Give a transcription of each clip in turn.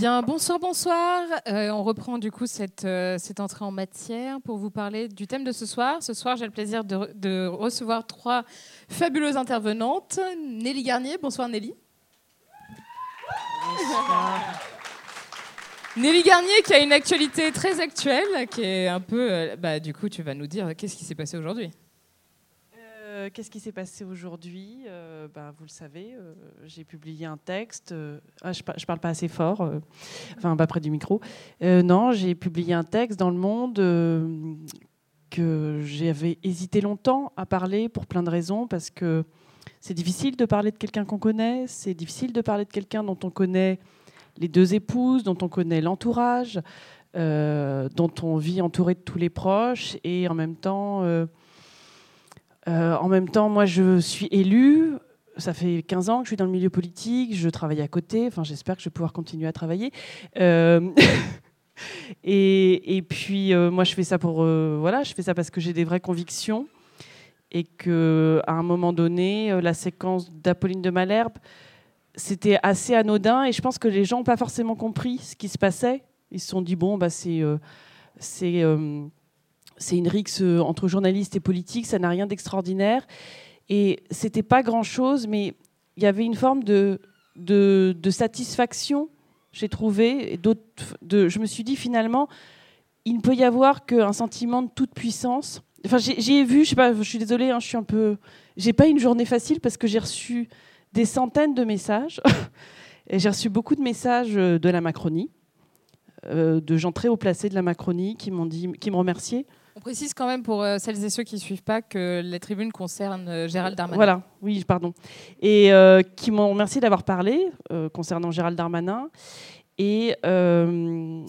Bien, bonsoir, bonsoir. Euh, on reprend du coup cette, euh, cette entrée en matière pour vous parler du thème de ce soir. Ce soir, j'ai le plaisir de, re- de recevoir trois fabuleuses intervenantes. Nelly Garnier, bonsoir Nelly. Nelly Garnier qui a une actualité très actuelle, qui est un peu... euh, bah, du coup, tu vas nous dire qu'est-ce qui s'est passé aujourd'hui? Euh, Qu'est-ce qui s'est passé aujourd'hui Euh, bah, Vous le savez, euh, j'ai publié un texte. ah, je, je parle pas assez fort, enfin pas près du micro. Non, j'ai publié un texte dans Le Monde que j'avais hésité longtemps à parler pour plein de raisons, parce que c'est difficile de parler de quelqu'un qu'on connaît, c'est difficile de parler de quelqu'un dont on connaît les deux épouses, dont on connaît l'entourage, dont on vit entouré de tous les proches, et en même temps... euh, en même temps, moi, je suis élue. Ça fait 15 ans que je suis dans le milieu politique. Je travaille à côté. Enfin, j'espère que je vais pouvoir continuer à travailler. Euh, et, puis, euh, moi, je fais ça pour. voilà, je fais ça parce que j'ai des vraies convictions. Et que, à un moment donné, la séquence d'Apolline de Malherbe, c'était assez anodin. Et je pense que les gens n'ont pas forcément compris ce qui se passait. Ils se sont dit bon, bah, c'est. C'est une rixe euh, entre journalistes et politiques, ça n'a rien d'extraordinaire. Et c'était pas grand-chose, mais il y avait une forme de, de, satisfaction, j'ai trouvé. Je me suis dit finalement, il ne peut y avoir qu'un sentiment de toute puissance. Enfin, j'y ai vu, je sais pas, je suis désolée, hein, je suis un peu. J'ai pas une journée facile parce que j'ai reçu des centaines de messages. j'ai reçu beaucoup de messages euh, de la Macronie, euh, de gens très haut placés de la Macronie qui m'ont dit, qui me remerciaient. On précise quand même pour euh, celles et ceux qui ne suivent pas que la tribune concerne euh, Gérald Darmanin. Voilà, oui, pardon. Et euh, qui m'ont remercié d'avoir parlé euh, concernant Gérald Darmanin. Et, euh,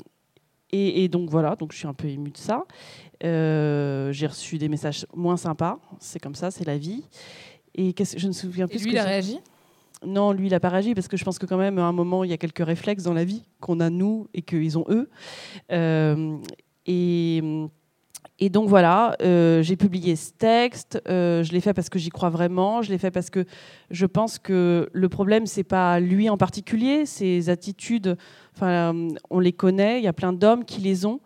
et, et donc voilà, donc je suis un peu émue de ça. J'ai reçu des messages moins sympas, c'est comme ça, c'est la vie. Et je ne me souviens Et plus. ce lui, que il a réagi? Non, lui, il n'a pas réagi parce que je pense que quand même, à un moment, il y a quelques réflexes dans la vie qu'on a nous et qu'ils ont eux. Et, et donc voilà, euh, j'ai publié ce texte. euh, je l'ai fait parce que j'y crois vraiment. Je l'ai fait parce que je pense que le problème, c'est pas lui en particulier, ses attitudes. Enfin, on les connaît. Il y a plein d'hommes qui les ont.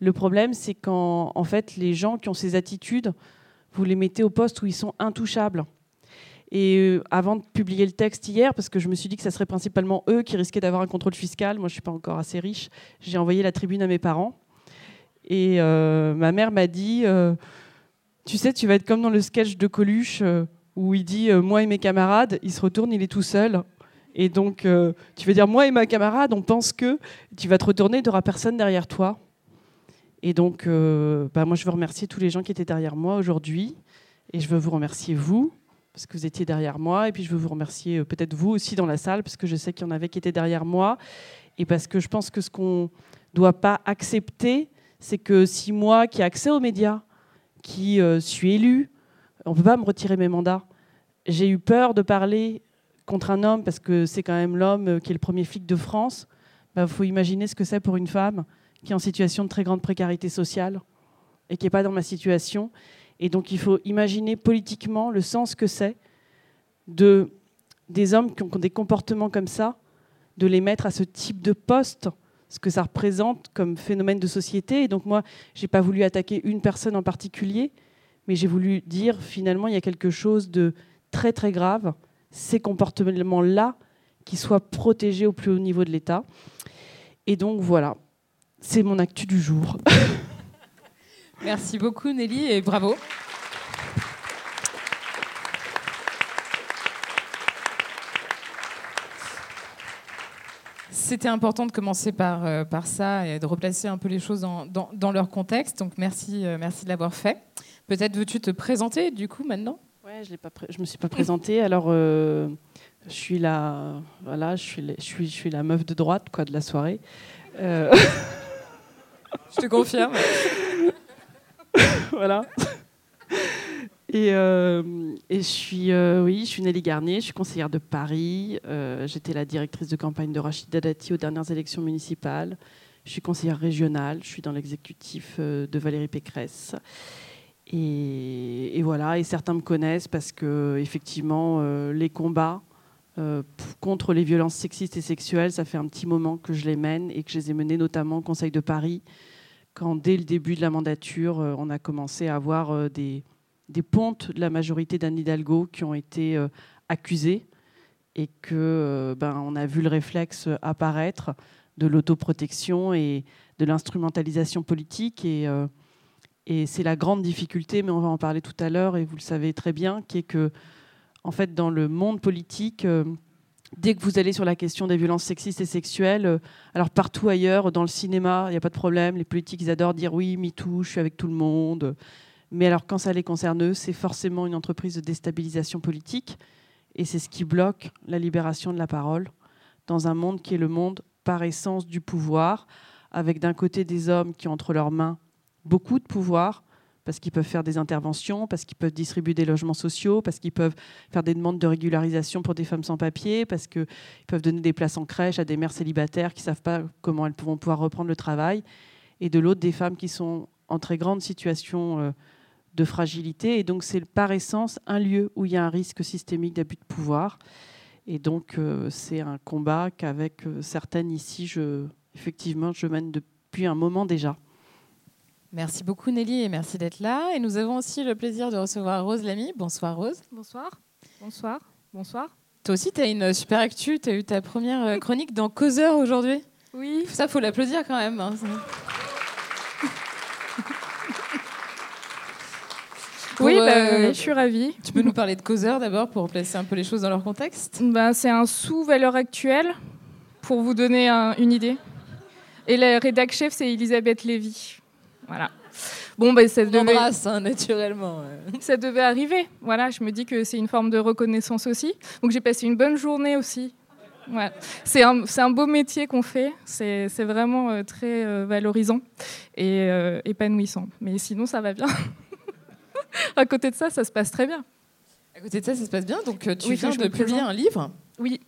Le problème, c'est quand, en fait, les gens qui ont ces attitudes, vous les mettez au poste où ils sont intouchables. Et euh, avant de publier le texte hier, parce que je me suis dit que ça serait principalement eux qui risquaient d'avoir un contrôle fiscal, moi je suis pas encore assez riche, j'ai envoyé la tribune à mes parents. Et euh, ma mère m'a dit, euh, tu sais, tu vas être comme dans le sketch de Coluche euh, où il dit moi et mes camarades, il se retourne, il est tout seul. Et donc tu vas dire moi et ma camarade, on pense que tu vas te retourner, il n'y aura personne derrière toi. Et donc, bah, moi je veux remercier tous les gens qui étaient derrière moi aujourd'hui. Et je veux vous remercier vous parce que vous étiez derrière moi. Et puis je veux vous remercier peut-être vous aussi dans la salle, parce que je sais qu'il y en avait qui étaient derrière moi. Et parce que je pense que ce qu'on ne doit pas accepter, c'est que si moi, qui ai accès aux médias, qui euh, suis élu, on ne peut pas me retirer mes mandats. J'ai eu peur de parler contre un homme, parce que c'est quand même l'homme euh, qui est le premier flic de France. Il faut imaginer ce que c'est pour une femme qui est en situation de très grande précarité sociale et qui n'est pas dans ma situation. Et donc il faut imaginer politiquement le sens que c'est de des hommes qui ont des comportements comme ça, de les mettre à ce type de poste, ce que ça représente comme phénomène de société. Et donc moi, j'ai pas voulu attaquer une personne en particulier, mais j'ai voulu dire finalement il y a quelque chose de très très grave, ces comportements-là, qui soient protégés au plus haut niveau de l'État. Et donc voilà, c'est mon actu du jour. Merci beaucoup Nelly et bravo. C'était important de commencer par, euh, par ça et de replacer un peu les choses dans, dans- dans leur contexte. Donc merci, euh, merci de l'avoir fait. Peut-être veux-tu te présenter du coup maintenant? Ouais, Ouais, je ne me suis pas présentée. Alors, euh, je suis la, voilà, je suis, je suis, je suis la meuf de droite, quoi, de la soirée. Euh, je te confirme. voilà. Et, euh, et, je suis, oui, je suis Nelly Garnier, je suis conseillère de Paris. J'étais la directrice de campagne de Rachida Dati aux dernières élections municipales. Je suis conseillère régionale. Je suis dans l'exécutif de Valérie Pécresse. Et, voilà, et certains me connaissent parce que effectivement, euh, les combats euh, contre les violences sexistes et sexuelles, ça fait un petit moment que je les mène et que je les ai menés notamment au Conseil de Paris, quand dès le début de la mandature, euh, on a commencé à avoir des, des, pontes de la majorité d'Anne Hidalgo qui ont été accusées et que ben, on a vu le réflexe apparaître de l'autoprotection et de l'instrumentalisation politique et et c'est la grande difficulté, mais on va en parler tout à l'heure, et vous le savez très bien, qui est que, en fait, dans le monde politique, euh, dès que vous allez sur la question des violences sexistes et sexuelles, euh, alors partout ailleurs, dans le cinéma, il n'y a pas de problème, les politiques, ils adorent dire oui, MeToo, je suis avec tout le monde. Mais alors, quand ça les concerne eux, c'est forcément une entreprise de déstabilisation politique, et c'est ce qui bloque la libération de la parole dans un monde qui est le monde par essence du pouvoir, avec d'un côté des hommes qui ont entre leurs mains beaucoup de pouvoir parce qu'ils peuvent faire des interventions, parce qu'ils peuvent distribuer des logements sociaux, parce qu'ils peuvent faire des demandes de régularisation pour des femmes sans papier, parce qu'ils peuvent donner des places en crèche à des mères célibataires qui ne savent pas comment elles vont pouvoir reprendre le travail, et de l'autre des femmes qui sont en très grande situation euh, de fragilité. Et donc c'est par essence un lieu où il y a un risque systémique d'abus de pouvoir. Et donc euh, c'est un combat qu'avec euh, certaines ici, je, effectivement, je mène depuis un moment déjà. Merci beaucoup Nelly et merci d'être là. Et nous avons aussi le plaisir de recevoir Rose Lamy. Bonsoir Rose. Bonsoir. Bonsoir. Bonsoir. Toi aussi, tu as une super actu. Tu as eu ta première euh, chronique dans Causeur aujourd'hui. Oui. Ça, faut l'applaudir quand même. Hein. Oui, bah, euh, je suis ravie. Tu peux nous parler de Causeur d'abord pour placer un peu les choses dans leur contexte? Ben, C'est un sous-valeur actuelle pour vous donner une idée. Et la rédac chef, c'est Elisabeth Lévy. Voilà. Bon, ben, ça devait... Hein, naturellement. Ça devait arriver. Voilà, je me dis que c'est une forme de reconnaissance aussi. Donc j'ai passé une bonne journée aussi. Ouais. C'est un, un, beau métier qu'on fait. C'est vraiment euh, très euh, valorisant et euh, épanouissant. Mais sinon, ça va bien. à côté de ça, ça se passe très bien. À côté de ça, ça se passe bien. Donc tu viens de publier un livre. Oui.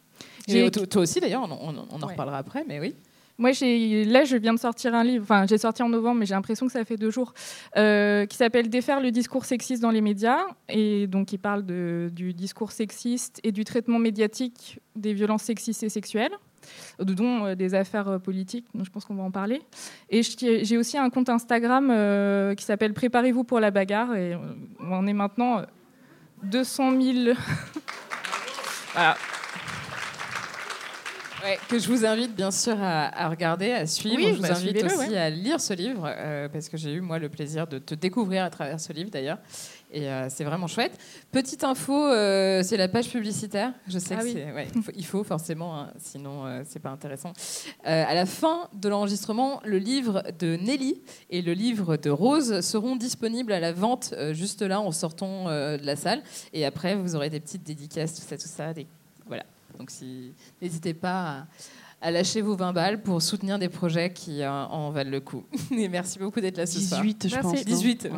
toi aussi, d'ailleurs, on, on, en reparlera après, mais oui. Moi, là, je viens de sortir un livre, enfin, j'ai sorti en novembre, mais j'ai l'impression que ça fait deux jours, euh, qui s'appelle Défaire le discours sexiste dans les médias. Et donc, il parle de, du discours sexiste et du traitement médiatique des violences sexistes et sexuelles, dont euh, des affaires euh, politiques, donc je pense qu'on va en parler. Et j'ai aussi un compte Instagram qui s'appelle Préparez-vous pour la bagarre. Et on est maintenant 200 000. voilà que je vous invite bien sûr à, regarder, à suivre. je vous bah, invite aussi à lire ce livre, euh, parce que j'ai eu moi le plaisir de te découvrir à travers ce livre d'ailleurs. Et euh, c'est vraiment chouette. Petite info, euh, c'est la page publicitaire. Je sais ah que ouais, il, faut, forcément, hein, sinon c'est pas intéressant. à la fin de l'enregistrement, le livre de Nelly et le livre de Rose seront disponibles à la vente juste là en sortant de la salle. Et après, vous aurez des petites dédicaces, tout ça, tout ça, des... voilà. Donc si, n'hésitez pas à, lâcher vos 20 balles pour soutenir des projets qui euh, en valent le coup. Et merci beaucoup d'être là ce 18, soir. je pense. 18.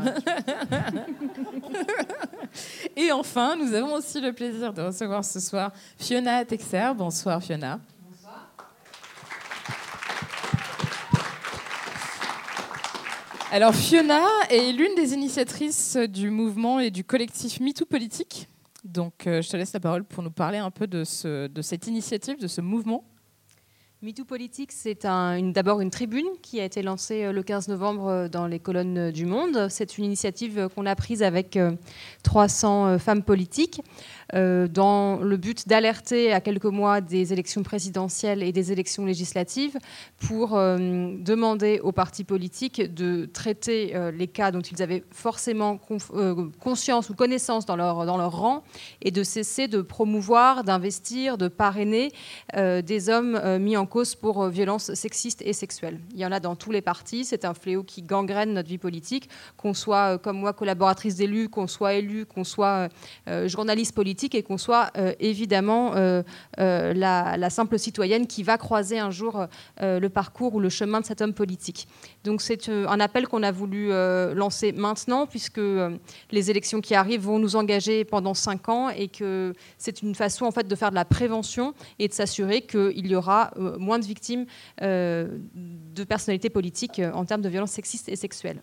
Et enfin, nous avons aussi le plaisir de recevoir ce soir Fiona Texer. Bonsoir Fiona. Bonsoir. Alors Fiona est l'une des initiatrices du mouvement et du collectif MeToo Politique. Donc, euh, je te laisse la parole pour nous parler un peu de, ce, de cette initiative, de ce mouvement. MeToo Politique, c'est d'abord une tribune qui a été lancée euh, le 15 novembre euh, dans les colonnes du Monde. C'est une initiative qu'on a prise avec 300 femmes politiques. Euh, dans le but d'alerter à quelques mois des élections présidentielles et des élections législatives pour euh, demander aux partis politiques de traiter euh, les cas dont ils avaient forcément conscience ou connaissance dans leur, dans leur rang et de cesser de promouvoir, d'investir, de parrainer des hommes mis en cause pour violences sexistes et sexuelles. Il y en a dans tous les partis. C'est un fléau qui gangrène notre vie politique, qu'on soit comme moi collaboratrice d'élus, qu'on soit élu, qu'on soit journaliste politique et qu'on soit évidemment la, la, simple citoyenne qui va croiser un jour le parcours ou le chemin de cet homme politique. Donc c'est un appel qu'on a voulu lancer maintenant, puisque les élections qui arrivent vont nous engager pendant cinq ans et que c'est une façon en fait de faire de la prévention et de s'assurer qu'il y aura euh, moins de victimes euh, de personnalités politiques euh, en termes de violences sexistes et sexuelles.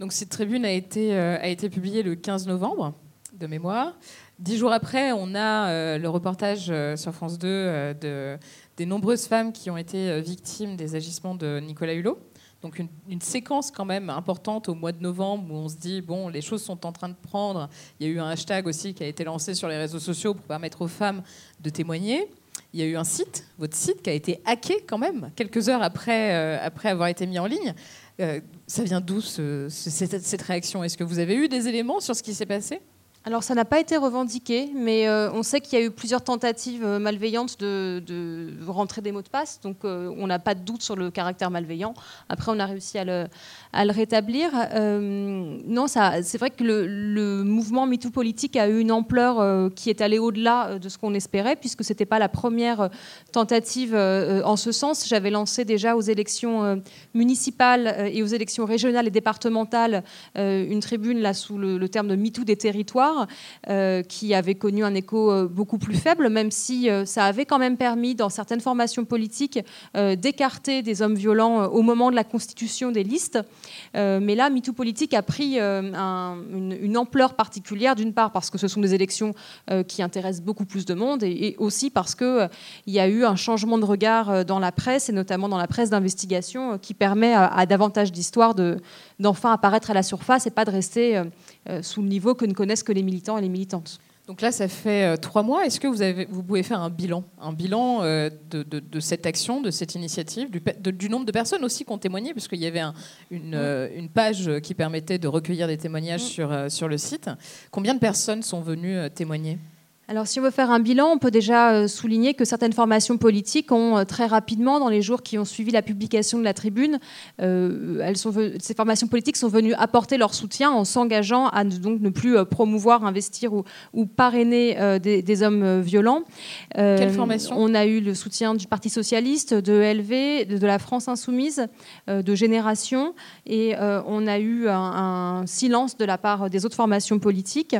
Donc cette tribune a été, a été publiée le 15 novembre, de mémoire. Dix jours après, on a le reportage sur France 2 de, des nombreuses femmes qui ont été victimes des agissements de Nicolas Hulot. Donc une, séquence quand même importante au mois de novembre où on se dit, bon, les choses sont en train de prendre. Il y a eu un hashtag aussi qui a été lancé sur les réseaux sociaux pour permettre aux femmes de témoigner. Il y a eu un site, votre site, qui a été hacké quand même, quelques heures après, euh, avoir été mis en ligne. Euh, ça vient d'où cette, cette réaction? Est-ce que vous avez eu des éléments sur ce qui s'est passé? Alors ça n'a pas été revendiqué, mais euh, on sait qu'il y a eu plusieurs tentatives euh, malveillantes de, rentrer des mots de passe, donc euh, on n'a pas de doute sur le caractère malveillant. Après, on a réussi à le, rétablir. non, c'est vrai que le, mouvement MeToo politique a eu une ampleur qui est allée au-delà de ce qu'on espérait, puisque ce n'était pas la première tentative en ce sens. J'avais lancé déjà aux élections municipales et aux élections régionales et départementales une tribune là sous le, le terme de MeToo des territoires euh, qui avait connu un écho euh, beaucoup plus faible, même si euh, ça avait quand même permis, dans certaines formations politiques, d'écarter des hommes violents au moment de la constitution des listes. mais là, MeToo politique a pris une, ampleur particulière, d'une part parce que ce sont des élections qui intéressent beaucoup plus de monde, et, aussi parce qu'il il y a eu un changement de regard dans la presse, et notamment dans la presse d'investigation, qui permet à, davantage d'histoires d'enfin apparaître à la surface et pas de rester sous le niveau que ne connaissent que les militants et les militantes. Donc là, ça fait euh, trois mois. Est-ce que vous, avez, vous pouvez faire un bilan Un bilan euh, de, cette action, de cette initiative, du, nombre de personnes aussi qui ont témoigné, puisqu'il y avait une, euh, une, page qui permettait de recueillir des témoignages sur, sur le site. Combien de personnes sont venues témoigner? Alors, si on veut faire un bilan, on peut déjà euh, souligner que certaines formations politiques ont euh, très rapidement, dans les jours qui ont suivi la publication de la tribune, euh, elles sont, ces formations politiques sont venues apporter leur soutien en s'engageant à donc ne plus promouvoir, investir ou, parrainer des, hommes violents. Quelle formation? On a eu le soutien du Parti socialiste, de LV, de, la France insoumise, de Génération, et on a eu un, un silence de la part des autres formations politiques.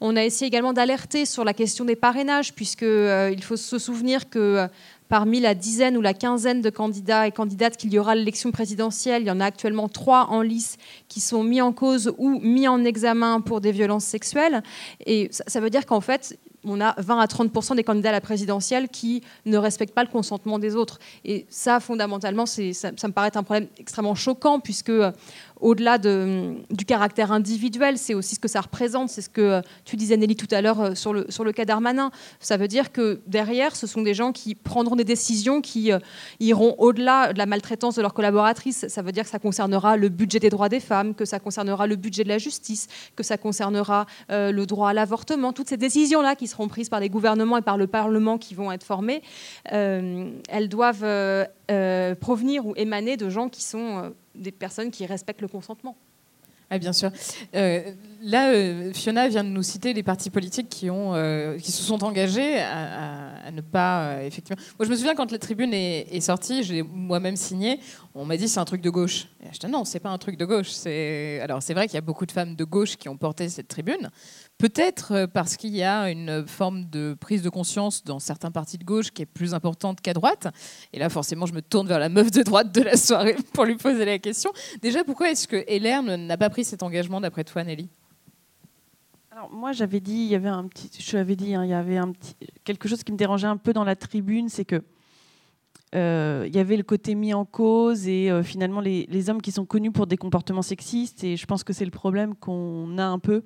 On a essayé également d'alerter sur la question des parrainages, puisqu'il euh, faut se souvenir que euh, parmi la dizaine ou la quinzaine de candidats et candidates qu'il y aura à l'élection présidentielle, il y en a actuellement trois en lice qui sont mis en cause ou mis en examen pour des violences sexuelles. Et ça veut dire qu'en fait, on a 20 à 30% des candidats à la présidentielle qui ne respectent pas le consentement des autres. Et ça, fondamentalement, ça, ça, me paraît un problème extrêmement choquant, puisque au-delà du caractère individuel, c'est aussi ce que ça représente. C'est ce que euh, tu disais, Nelly, tout à l'heure euh, sur le, sur le cas d'Armanin. Ça veut dire que derrière, ce sont des gens qui prendront des décisions qui euh, iront au-delà de la maltraitance de leurs collaboratrices. Ça veut dire que ça concernera le budget des droits des femmes, que ça concernera le budget de la justice, que ça concernera le droit à l'avortement. Toutes ces décisions-là qui seront prises par les gouvernements et par le Parlement qui vont être formés, elles doivent provenir ou émaner de gens qui sont des personnes qui respectent le consentement. Ah, bien sûr. Euh, là, euh, Fiona vient de nous citer les partis politiques qui, ont, euh, qui se sont engagés à, ne pas. effectivement. Moi, je me souviens quand la tribune est, sortie, je l'ai moi-même signé, on m'a dit c'est un truc de gauche. Et je dis non, c'est pas un truc de gauche. Alors, c'est vrai qu'il y a beaucoup de femmes de gauche qui ont porté cette tribune. Peut-être euh, parce qu'il y a une forme de prise de conscience dans certains partis de gauche qui est plus importante qu'à droite. Et là, forcément, je me tourne vers la meuf de droite de la soirée pour lui poser la question. Déjà, pourquoi est-ce que LR n'a pas pris cet engagement d'après toi, Nelly? Alors moi j'avais dit, il y avait un petit, je l'avais dit, hein, il y avait un petit, quelque chose qui me dérangeait un peu dans la tribune, c'est que euh, il y avait le côté mis en cause et euh, finalement les, les, hommes qui sont connus pour des comportements sexistes et je pense que c'est le problème qu'on a un peu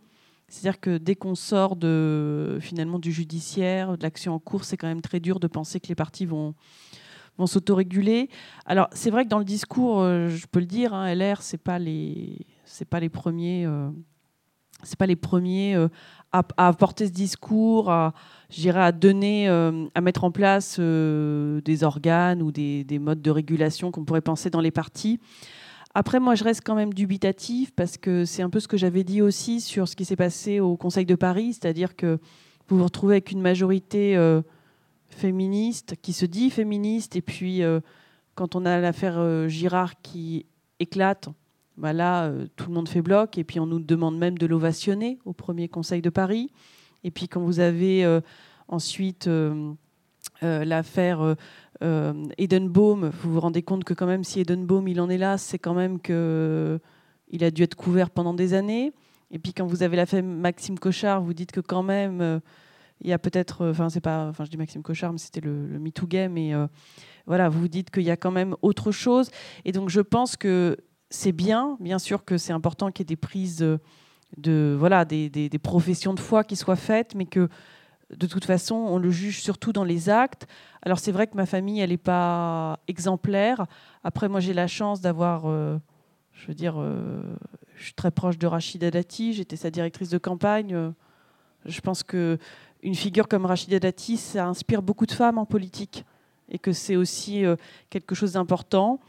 c'est-à-dire que dès qu'on sort de, finalement du judiciaire, de l'action en cours, c'est quand même très dur de penser que les partis vont, vont s'autoréguler. Alors, c'est vrai que dans le discours, euh, je peux le dire, hein, LR, ce n'est pas, les, pas les premiers. Euh, c'est pas les premiers à, à, porter ce discours, à, à donner, à mettre en place des organes ou des, des modes de régulation qu'on pourrait penser dans les partis. Après, moi, je reste quand même dubitatif parce que c'est un peu ce que j'avais dit aussi sur ce qui s'est passé au Conseil de Paris, c'est-à-dire que vous vous retrouvez avec une majorité euh, féministe qui se dit féministe, et puis euh, quand on a l'affaire euh, Girard qui éclate, bah là, tout le monde fait bloc, et puis on nous demande même de l'ovationner au premier Conseil de Paris. Et puis quand vous avez ensuite l'affaire Edenbaum, vous vous rendez compte que quand même si Edenbaum il en est là, c'est quand même que il a dû être couvert pendant des années. Et puis quand vous avez la femme Maxime Cochard, vous dites que quand même euh, il y a peut-être, enfin c'est pas, enfin je dis Maxime Cochard, mais c'était le, le MeToo Game, et euh, voilà, vous dites qu'il y a quand même autre chose. Et donc je pense que c'est bien, bien sûr que c'est important qu'il y ait des prises de, voilà, des, professions de foi qui soient faites, mais que de toute façon, on le juge surtout dans les actes. Alors c'est vrai que ma famille, elle n'est pas exemplaire. Après, moi, j'ai la chance d'avoir, euh, je veux dire, euh, je suis très proche de Rachida Dati, j'étais sa directrice de campagne. Je pense que une figure comme Rachida Dati, ça inspire beaucoup de femmes en politique et que c'est aussi euh, quelque chose d'important.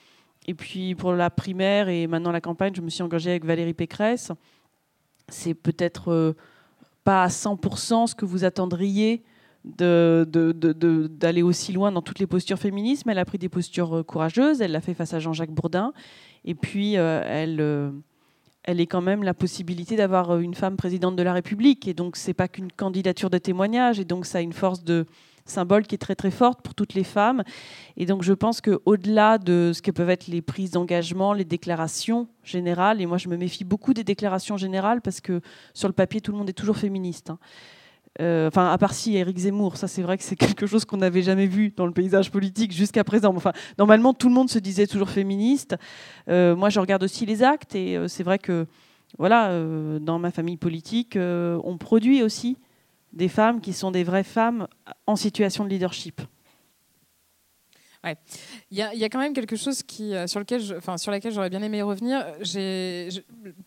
Et puis pour la primaire et maintenant la campagne, je me suis engagée avec Valérie Pécresse. C'est peut-être pas à 100% ce que vous attendriez d'aller de, aussi loin dans toutes les postures féministes, mais elle a pris des postures euh, courageuses, elle l'a fait face à Jean-Jacques Bourdin, et puis euh, elle, euh, elle est quand même la possibilité d'avoir une femme présidente de la République, et donc c'est pas qu'une candidature de témoignage, et donc ça a une force de, symbole qui est très très forte pour toutes les femmes. Et donc je pense qu'au-delà de ce que peuvent être les prises d'engagement, les déclarations générales, et moi je me méfie beaucoup des déclarations générales parce que sur le papier tout le monde est toujours féministe. Hein. Euh, enfin, à part si Éric Zemmour, ça c'est vrai que c'est quelque chose qu'on n'avait jamais vu dans le paysage politique jusqu'à présent. Enfin, normalement, tout le monde se disait toujours féministe. Euh, moi, je regarde aussi les actes et euh, c'est vrai que, voilà, dans ma famille politique, on produit aussi des femmes qui sont des vraies femmes en situation de leadership. Ouais. Il, y a, y, a quand même quelque chose qui, euh, sur, lequel enfin, sur laquelle j'aurais bien aimé revenir. J'ai,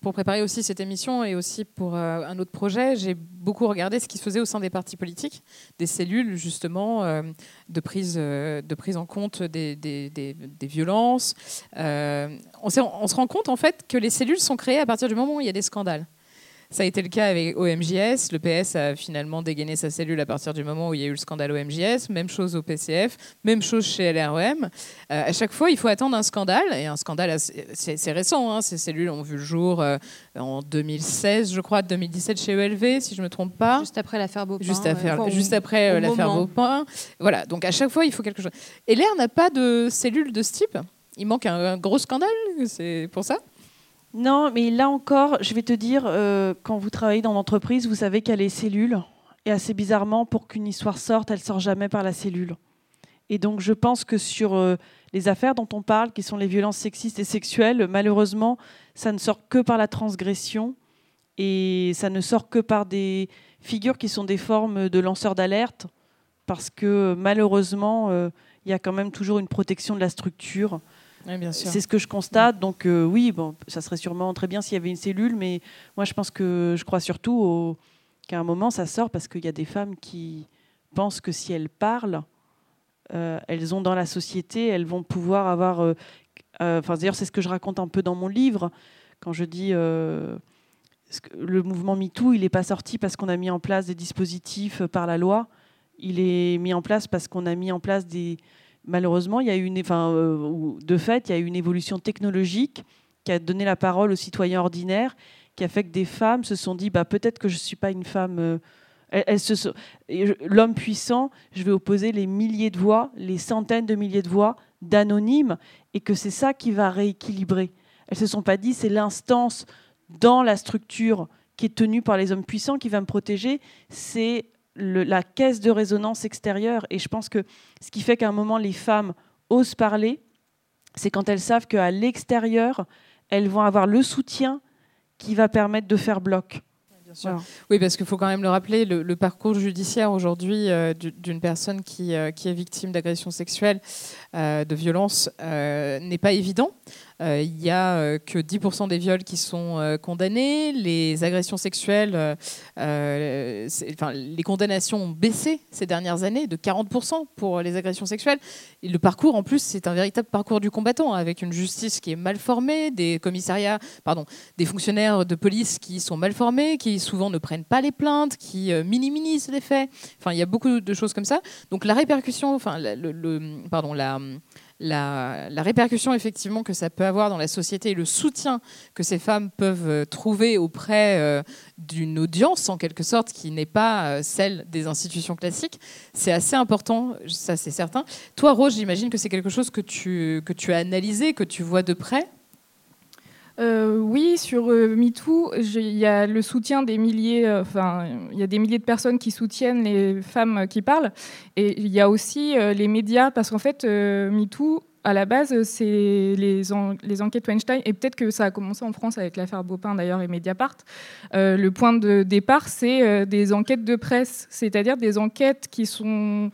pour préparer aussi cette émission et aussi pour euh, un autre projet, j'ai beaucoup regardé ce qui se faisait au sein des partis politiques, des cellules justement euh, de, prise, de prise en compte des, des, des, violences. on, on se rend compte en fait que les cellules sont créées à partir du moment où il y a des scandales. Ça a été le cas avec OMJS. Le PS a finalement dégainé sa cellule à partir du moment où il y a eu le scandale OMJS. Même chose au PCF, même chose chez LREM. Euh, à chaque fois, il faut attendre un scandale. Et un scandale, c'est récent. Hein. Ces cellules ont vu le jour euh, en 2016, je crois, 2017 chez ELV, si je ne me trompe pas. Juste après l'affaire Beaupin. Juste, juste après euh, l'affaire Beaupin. Voilà, donc à chaque fois, il faut quelque chose. Et l'air n'a pas de cellule de ce type. Il manque un gros scandale, c'est pour ça? Non, mais là encore, je vais te dire, euh, quand vous travaillez dans l'entreprise, vous savez qu'il y a les cellules. Et assez bizarrement, pour qu'une histoire sorte, elle sort jamais par la cellule. Et donc, je pense que sur euh, les affaires dont on parle, qui sont les violences sexistes et sexuelles, malheureusement, ça ne sort que par la transgression et ça ne sort que par des figures qui sont des formes de lanceurs d'alerte, parce que malheureusement, euh, il y a quand même toujours une protection de la structure. C'est ce que je constate. Donc euh, oui, bon, ça serait sûrement très bien s'il y avait une cellule, mais moi je pense que je crois surtout qu'à un moment ça sort parce qu'il y a des femmes qui pensent que si elles parlent, euh, elles ont dans la société, elles vont pouvoir avoir. Euh, enfin, d'ailleurs, c'est ce que je raconte un peu dans mon livre quand je dis le mouvement MeToo, il n'est pas sorti parce qu'on a mis en place des dispositifs par la loi. Il est mis en place parce qu'on a mis en place des, malheureusement, il y a enfin, euh, de fait, il y a eu une évolution technologique qui a donné la parole aux citoyens ordinaires, qui a fait que des femmes se sont dit, bah, peut-être que je ne suis pas une femme. Euh, l'homme puissant, je vais opposer les milliers de voix, les centaines de milliers de voix d'anonymes, et que c'est ça qui va rééquilibrer. Elles se sont pas dit, c'est l'instance dans la structure qui est tenue par les hommes puissants qui va me protéger, c'est la caisse de résonance extérieure. Et je pense que ce qui fait qu'à un moment, les femmes osent parler, c'est quand elles savent qu'à l'extérieur, elles vont avoir le soutien qui va permettre de faire bloc. Oui, parce qu'il faut quand même le rappeler, le, parcours judiciaire aujourd'hui euh, d'une personne qui, euh, qui, est victime d'agression sexuelle, euh, de violence, n'est pas évident. Euh, il n'y a euh, que 10% des viols qui sont euh, condamnés. Les agressions sexuelles, enfin, les condamnations ont baissé ces dernières années de 40% pour les agressions sexuelles. Le parcours, en plus, c'est un véritable parcours du combattant, avec une justice qui est mal formée, des commissariats, pardon, des fonctionnaires de police qui sont mal formés, qui souvent ne prennent pas les plaintes, qui minimisent les faits. Enfin, il y a beaucoup de choses comme ça. Donc la répercussion, enfin, le pardon, la la, répercussion effectivement que ça peut avoir dans la société et le soutien que ces femmes peuvent euh, trouver auprès euh, d'une audience en quelque sorte qui n'est pas euh, celle des institutions classiques, c'est assez important, ça c'est certain. Toi Rose, j'imagine que c'est quelque chose que tu, que tu as analysé, que tu vois de près? Oui, sur MeToo, il y a le soutien des milliers, enfin, il y a des milliers de personnes qui soutiennent les femmes qui parlent, et il y a aussi les médias, parce qu'en fait, MeToo, à la base, c'est les, les, enquêtes Weinstein, et peut-être que ça a commencé en France avec l'affaire Bopin d'ailleurs et Mediapart. le point de départ, c'est des enquêtes de presse, c'est-à-dire des enquêtes qui sont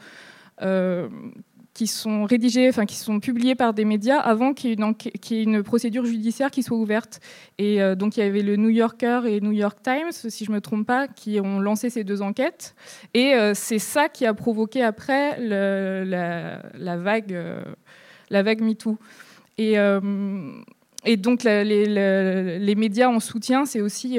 qui sont rédigées, enfin qui sont publiées par des médias avant qu'il y ait une, procédure judiciaire qui soit ouverte. Et euh, donc il y avait le New Yorker et New York Times, si je ne me trompe pas, qui ont lancé ces deux enquêtes. Et euh, c'est ça qui a provoqué après la, vague, euh, la vague MeToo. Et, donc les, médias en soutien, c'est aussi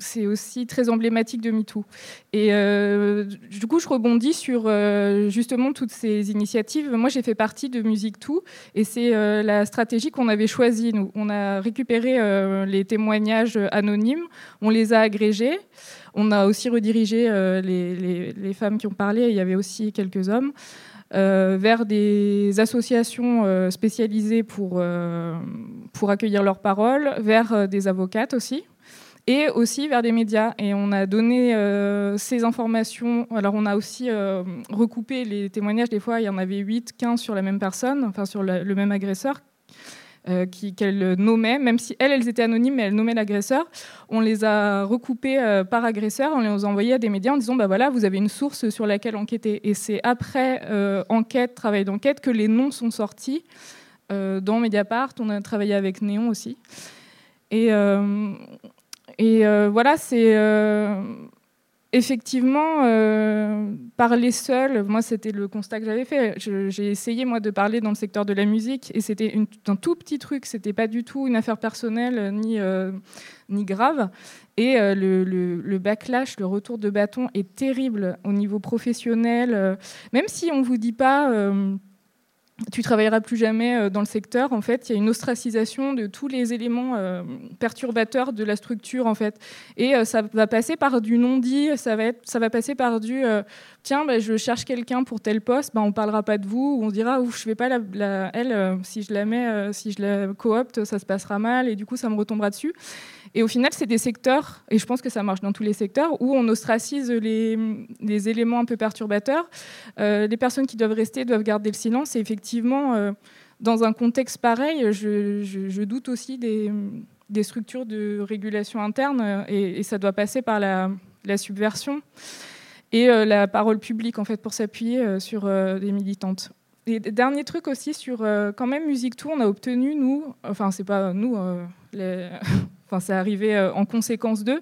c'est aussi très emblématique de MeToo. Et euh, du coup, je rebondis sur euh, justement toutes ces initiatives. Moi, j'ai fait partie de Music 2 et c'est euh, la stratégie qu'on avait choisie. On a récupéré les témoignages anonymes, on les a agrégés. On a aussi redirigé les, les, femmes qui ont parlé, il y avait aussi quelques hommes, vers des associations spécialisées pour, pour accueillir leurs paroles, vers des avocates aussi et aussi vers des médias. Et on a donné euh, ces informations. Alors, on a aussi euh, recoupé les témoignages. Des fois, il y en avait 8, 15 sur la même personne, enfin sur le, même agresseur. Euh, qu'elle nommait, même si elles, elles étaient anonymes, mais elle nommait l'agresseur. On les a recoupés par agresseur, on les a envoyés à des médias en disant bah voilà, vous avez une source sur laquelle enquêter. Et c'est après enquête, travail d'enquête, que les noms sont sortis. dans Mediapart, on a travaillé avec Néon aussi. Et et euh, voilà, c'est euh, effectivement euh, parler seul. Moi, c'était le constat que j'avais fait. J'ai essayé moi de parler dans le secteur de la musique, et c'était un tout petit truc. C'était pas du tout une affaire personnelle ni ni grave. Et le, le, backlash, le retour de bâton est terrible au niveau professionnel. même si on vous dit pas tu travailleras plus jamais euh, dans le secteur. En fait, il y a une ostracisation de tous les éléments euh, perturbateurs de la structure, en fait. Et euh, ça va passer par du non-dit, ça va, être, ça va passer par du tiens, bah, je cherche quelqu'un pour tel poste, bah, on parlera pas de vous, ou on dira, ouf, je vais pas la, elle, si je la mets, si je la coopte, ça se passera mal, et du coup, ça me retombera dessus. Et au final, c'est des secteurs, et je pense que ça marche dans tous les secteurs, où on ostracise les, éléments un peu perturbateurs. Euh, les personnes qui doivent rester doivent garder le silence. Et effectivement, euh, dans un contexte pareil, je, doute aussi des, structures de régulation interne, et, ça doit passer par la, subversion et euh, la parole publique, en fait, pour s'appuyer sur des militantes. Et dernier truc aussi sur quand même Musique Tour, on a obtenu nous, enfin c'est pas nous, les, Enfin, c'est arrivé euh, en conséquence d'eux.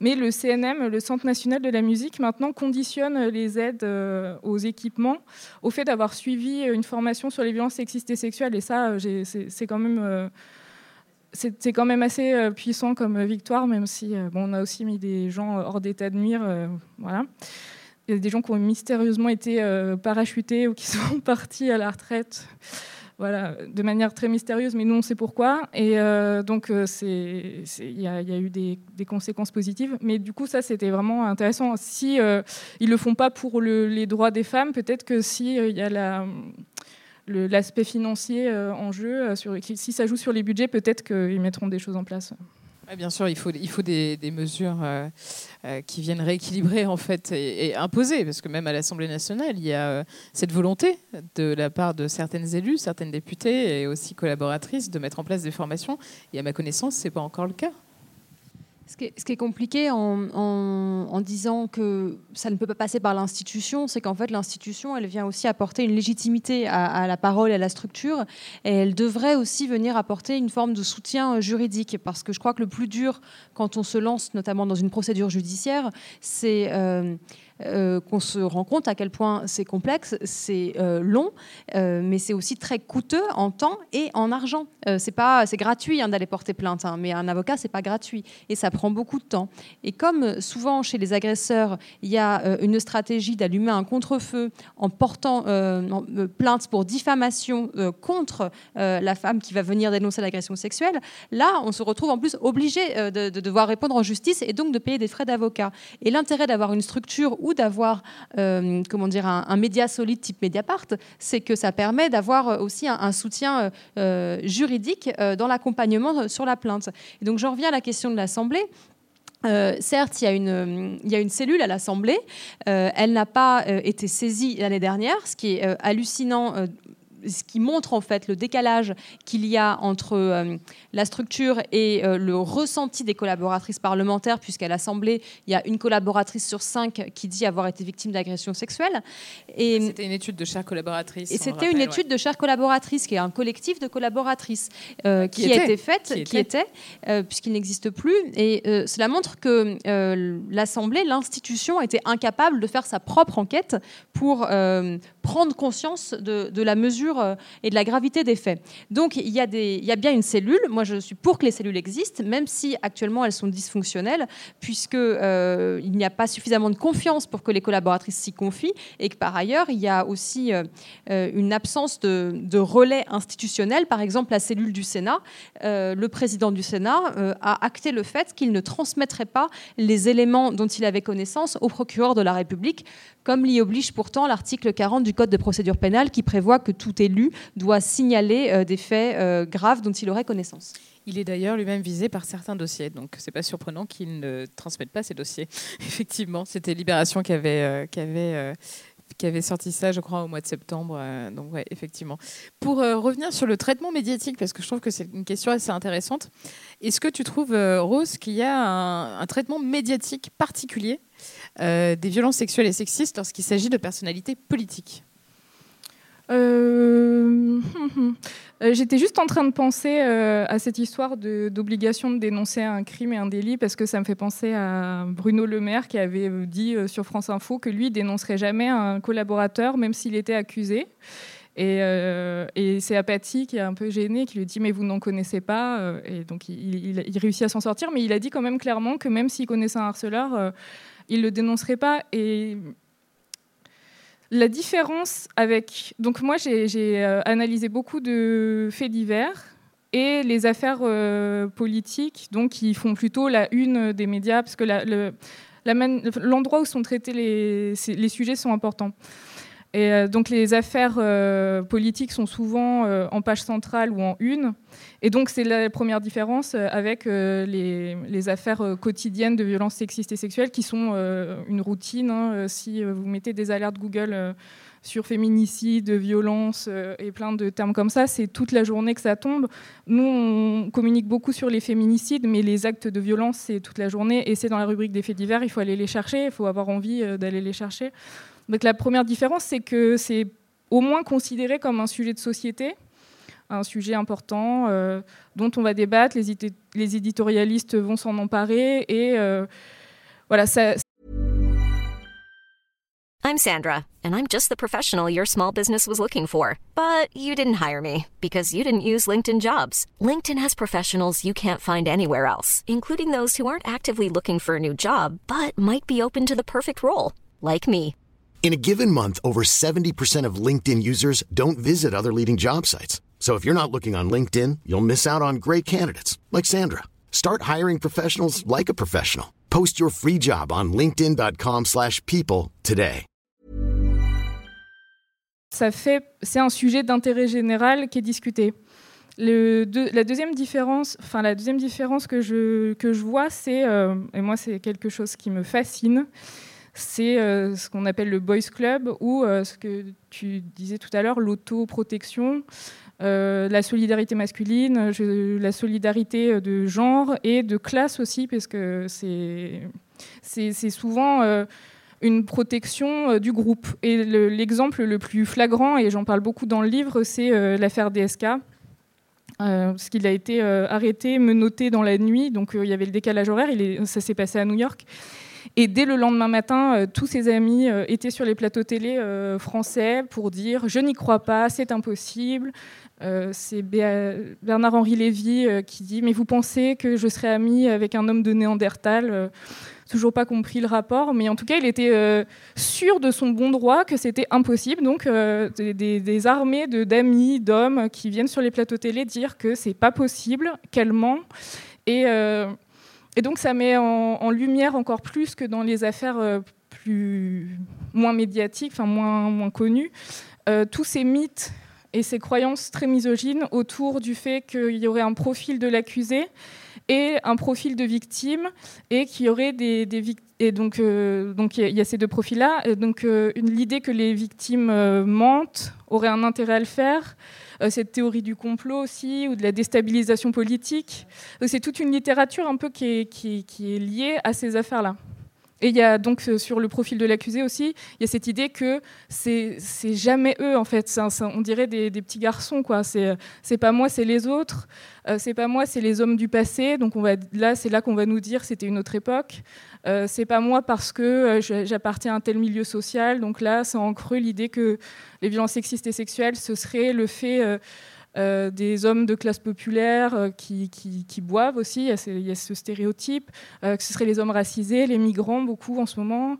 Mais le CNM, le Centre national de la musique, maintenant conditionne les aides euh, aux équipements au fait d'avoir suivi une formation sur les violences sexistes et sexuelles. Et ça, euh, c'est quand même c'est quand même assez puissant comme victoire, même si bon, on a aussi mis des gens hors d'état de nuire. voilà. Il y a des gens qui ont mystérieusement été parachutés ou qui sont partis à la retraite voilà, de manière très mystérieuse, mais nous on sait pourquoi. Et euh, donc euh, il y, a eu des, conséquences positives. Mais du coup, ça c'était vraiment intéressant. Si euh, ils le font pas pour les droits des femmes, peut-être que si il y a l'aspect financier en jeu, si ça joue sur les budgets, peut-être qu'ils mettront des choses en place bien sûr, il faut, il faut des, mesures euh, euh, qui viennent rééquilibrer en fait et, imposer, parce que même à l'Assemblée nationale, il y a euh, cette volonté de la part de certaines élus, certaines députées et aussi collaboratrices de mettre en place des formations. Et à ma connaissance, c'est pas encore le cas. Ce qui, est, compliqué en, disant que ça ne peut pas passer par l'institution, c'est qu'en fait l'institution, elle vient aussi apporter une légitimité à, la parole et à la structure, et elle devrait aussi venir apporter une forme de soutien juridique, parce que je crois que le plus dur quand on se lance, notamment dans une procédure judiciaire, c'est euh, euh, qu'on se rend compte à quel point c'est complexe, c'est euh, long, euh, mais c'est aussi très coûteux en temps et en argent. C'est pas, c'est gratuit hein, d'aller porter plainte, hein, mais un avocat c'est pas gratuit et ça prend beaucoup de temps. Et comme souvent chez les agresseurs, il y a une stratégie d'allumer un contre-feu en portant plainte pour diffamation contre la femme qui va venir dénoncer l'agression sexuelle, là on se retrouve en plus obligé de, de devoir répondre en justice et donc de payer des frais d'avocat. Et l'intérêt d'avoir une structure ou d'avoir euh, comment dire un, média solide type Mediapart, c'est que ça permet d'avoir euh, aussi un, soutien euh, juridique dans l'accompagnement sur la plainte. Donc j'en reviens à la question de l'Assemblée. Certes, il y, a une, il y a une cellule à l'Assemblée. Elle n'a pas été saisie l'année dernière, ce qui est hallucinant. Ce qui montre en fait le décalage qu'il y a entre euh, la structure et euh, le ressenti des collaboratrices parlementaires, puisqu'à l'Assemblée, il y a une collaboratrice sur cinq qui dit avoir été victime d'agression sexuelle. Et, C'était une étude de chères collaboratrices. et c'était une étude de chères collaboratrices, qui est un collectif de collaboratrices, euh, Qui qui, a été faite, Qui qui, était. était, puisqu'il n'existe plus. Et cela montre que l'Assemblée, l'institution, était incapable de faire sa propre enquête pour prendre conscience de, la mesure euh, et de la gravité des faits. Donc il y, a bien une cellule. Moi, je suis pour que les cellules existent, même si actuellement elles sont dysfonctionnelles, puisque euh, n'y a pas suffisamment de confiance pour que les collaboratrices s'y confient, et que par ailleurs, il y a aussi euh, une absence de, relais institutionnel. Par exemple, la cellule du Sénat, le président du Sénat a acté le fait qu'il ne transmettrait pas les éléments dont il avait connaissance au procureur de la République, comme l'y oblige pourtant l'article 40 du Code de procédure pénale qui prévoit que tout élu doit signaler euh, des faits euh, graves dont il aurait connaissance. Il est d'ailleurs lui-même visé par certains dossiers, donc c'est pas surprenant qu'il ne transmette pas ces dossiers. Effectivement, c'était Libération qui avait, euh, qui avait, qui avait sorti ça, je crois, au mois de septembre. donc ouais, effectivement. Pour revenir sur le traitement médiatique, parce que je trouve que c'est une question assez intéressante, est-ce que tu trouves, Rose, qu'il y a un, traitement médiatique particulier des violences sexuelles et sexistes lorsqu'il s'agit de personnalités politiques Euh, euh, J'étais juste en train de penser euh, à cette histoire de- d'obligation de, dénoncer un crime et un délit parce que ça me fait penser à Bruno Le Maire qui avait euh, dit euh, sur France Info que lui dénoncerait jamais un collaborateur même s'il était accusé. Et, euh, c'est Apathy qui est un peu gêné, qui lui dit mais vous n'en connaissez pas. euh, Et donc il- il réussit à s'en sortir, mais il a dit quand même clairement que même s'il connaissait un harceleur, euh, il le dénoncerait pas. Et la différence avec... Donc moi, j'ai euh, analysé beaucoup de faits divers et les affaires euh, politiques, donc qui font plutôt la une des médias, parce que l'endroit où sont traités les, les sujets sont importants. Et euh, donc les affaires euh, politiques sont souvent euh, en page centrale ou en une. Et donc c'est la première différence avec les, affaires quotidiennes de violences sexistes et sexuelles qui sont une routine. hein. Si vous mettez des alertes Google sur féminicide, violence et plein de termes comme ça, c'est toute la journée que ça tombe. Nous, on communique beaucoup sur les féminicides, mais les actes de violence, c'est toute la journée et c'est dans la rubrique des faits divers. Il faut aller les chercher, il faut avoir envie d'aller les chercher. Donc la première différence, c'est que c'est au moins considéré comme un sujet de société, un sujet important euh, dont on va débattre, les, les éditorialistes vont s'en emparer et euh, voilà, ça, I'm Sandra, and I'm just the professional your small business was looking for. But you didn't hire me because you didn't use LinkedIn jobs. LinkedIn has professionals you can't find anywhere else, including those who aren't actively looking for a new job but might be open to the perfect role, like me. In a given month, over 70% of LinkedIn users don't visit other leading job sites. So if you're not looking on LinkedIn, you'll miss out on great candidates like Sandra. Start hiring professionals like a professional. Post your free job on linkedin.com/people today. ça fait, c'est un sujet d'intérêt général qui est discuté. Le deux- la deuxième différence, enfin la deuxième différence que je que je vois, c'est euh, et moi c'est quelque chose qui me fascine, c'est euh, ce qu'on appelle le boys club ou euh, ce que tu disais tout à l'heure, l'autoprotection. la solidarité masculine, la solidarité de genre et de classe aussi, parce que c'est souvent une protection du groupe. Et l'exemple le, plus flagrant, et j'en parle beaucoup dans le livre, c'est l'affaire DSK. parce qu'il a été arrêté, menotté dans la nuit, donc il y avait le décalage horaire, ça s'est passé à New York. Et dès le lendemain matin, euh, tous ses amis euh, étaient sur les plateaux télé euh, français pour dire Je n'y crois pas, c'est impossible. c'est Bernard-Henri Lévy qui dit Mais vous pensez que je serais ami avec un homme de Néandertal? Toujours pas compris le rapport, mais en tout cas, il était sûr de son bon droit que c'était impossible. Donc, des, armées d'amis, d'hommes qui viennent sur les plateaux télé dire que c'est pas possible, qu'elle ment. Et et donc ça met en, lumière encore plus que dans les affaires euh, moins médiatiques, enfin moins, connues, euh, tous ces mythes et ces croyances très misogynes autour du fait qu'il y aurait un profil de l'accusé et un profil de victime et qu'il y aurait des, et donc euh, il y, a ces deux profils là donc l'idée que les victimes mentent aurait un intérêt à le faire cette théorie du complot aussi, ou de la déstabilisation politique. C'est toute une littérature un peu qui est, qui, est liée à ces affaires-là. Et il y a donc euh, sur le profil de l'accusé aussi, il y a cette idée que c'est jamais eux en fait, on dirait des, petits garçons quoi. C'est pas moi, c'est les autres. Euh, c'est pas moi, c'est les hommes du passé. Donc là, c'est là qu'on va nous dire c'était une autre époque. Euh, c'est pas moi parce que euh, j'appartiens à un tel milieu social. Donc là, c'est en creux l'idée que les violences sexistes et sexuelles, ce serait le fait euh, des hommes de classe populaire qui, boivent aussi. Il y, a ce, stéréotype. que ce seraient les hommes racisés, les migrants, beaucoup en ce moment.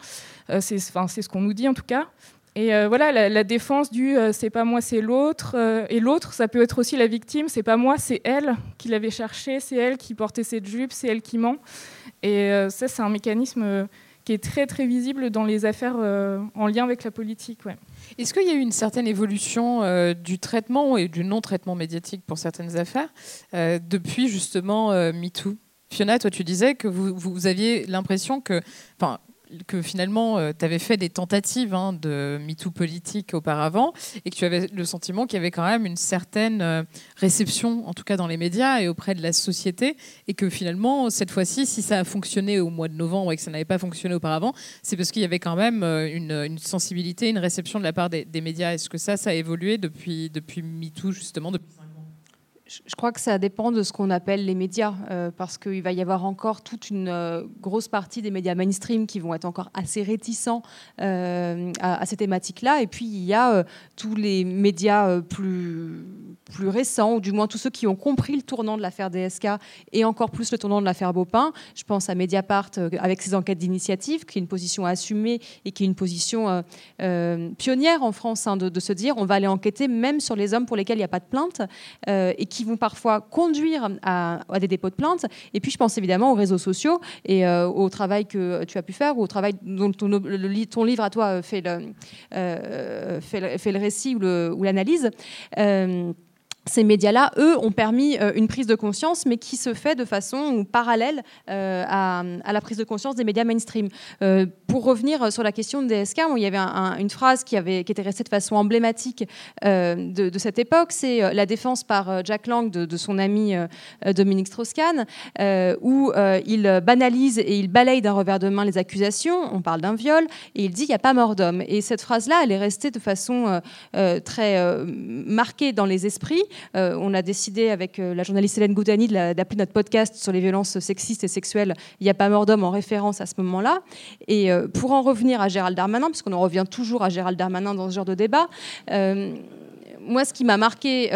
c'est ce qu'on nous dit en tout cas. Et voilà, la, défense du c'est pas moi, c'est l'autre. et l'autre, ça peut être aussi la victime. C'est pas moi, c'est elle qui l'avait cherché, c'est elle qui portait cette jupe, c'est elle qui ment. Et euh, ça, c'est un mécanisme euh, qui est très très visible dans les affaires euh, en lien avec la politique. Est-ce qu'il y a eu une certaine évolution du traitement et du non-traitement médiatique pour certaines affaires depuis justement MeToo? Fiona, toi tu disais que vous, aviez l'impression que, que finalement, euh, tu avais fait des tentatives hein, de MeToo politique auparavant et que tu avais le sentiment qu'il y avait quand même une certaine euh, réception, en tout cas dans les médias et auprès de la société, et que finalement, cette fois-ci, si ça a fonctionné au mois de novembre et que ça n'avait pas fonctionné auparavant, c'est parce qu'il y avait quand même euh, une, sensibilité, une réception de la part des, médias. Est-ce que ça, ça a évolué depuis, MeToo, justement, je crois que ça dépend de ce qu'on appelle les médias, euh, parce qu'il va y avoir encore toute une euh, grosse partie des médias mainstream qui vont être encore assez réticents euh, à, ces thématiques-là. Et puis, il y a tous les médias plus, récents, ou du moins tous ceux qui ont compris le tournant de l'affaire DSK et encore plus le tournant de l'affaire Beaupin. Je pense à Mediapart avec ses enquêtes d'initiative, qui est une position assumée et qui est une position pionnière en France, hein, de, de, se dire on va aller enquêter même sur les hommes pour lesquels il n'y a pas de plainte et qui vont parfois conduire à, des dépôts de plainte. Et puis, je pense évidemment aux réseaux sociaux et euh, au travail que tu as pu faire, ou au travail dont ton, livre à toi fait le, euh, fait le, fait le récit ou l'analyse. Euh, ces médias-là, eux, ont permis euh, une prise de conscience, mais qui se fait de façon parallèle euh, à, la prise de conscience des médias mainstream. Euh, pour revenir sur la question de DSK, il y avait une phrase qui, avait, qui était restée de façon emblématique de, cette époque, c'est la défense par Jack Lang de, son ami Dominique Strauss-Kahn, où il banalise et il balaye d'un revers de main les accusations, on parle d'un viol, et il dit il n'y a pas mort d'homme. Et cette phrase-là, elle est restée de façon très marquée dans les esprits. Euh, on a décidé avec euh, la journaliste Hélène Goudani d'appeler notre podcast sur les violences sexistes et sexuelles Il n'y a pas mort d'homme en référence à ce moment-là. Et euh, pour en revenir à Gérald Darmanin, puisqu'on en revient toujours à Gérald Darmanin dans ce genre de débat, moi, ce qui m'a marqué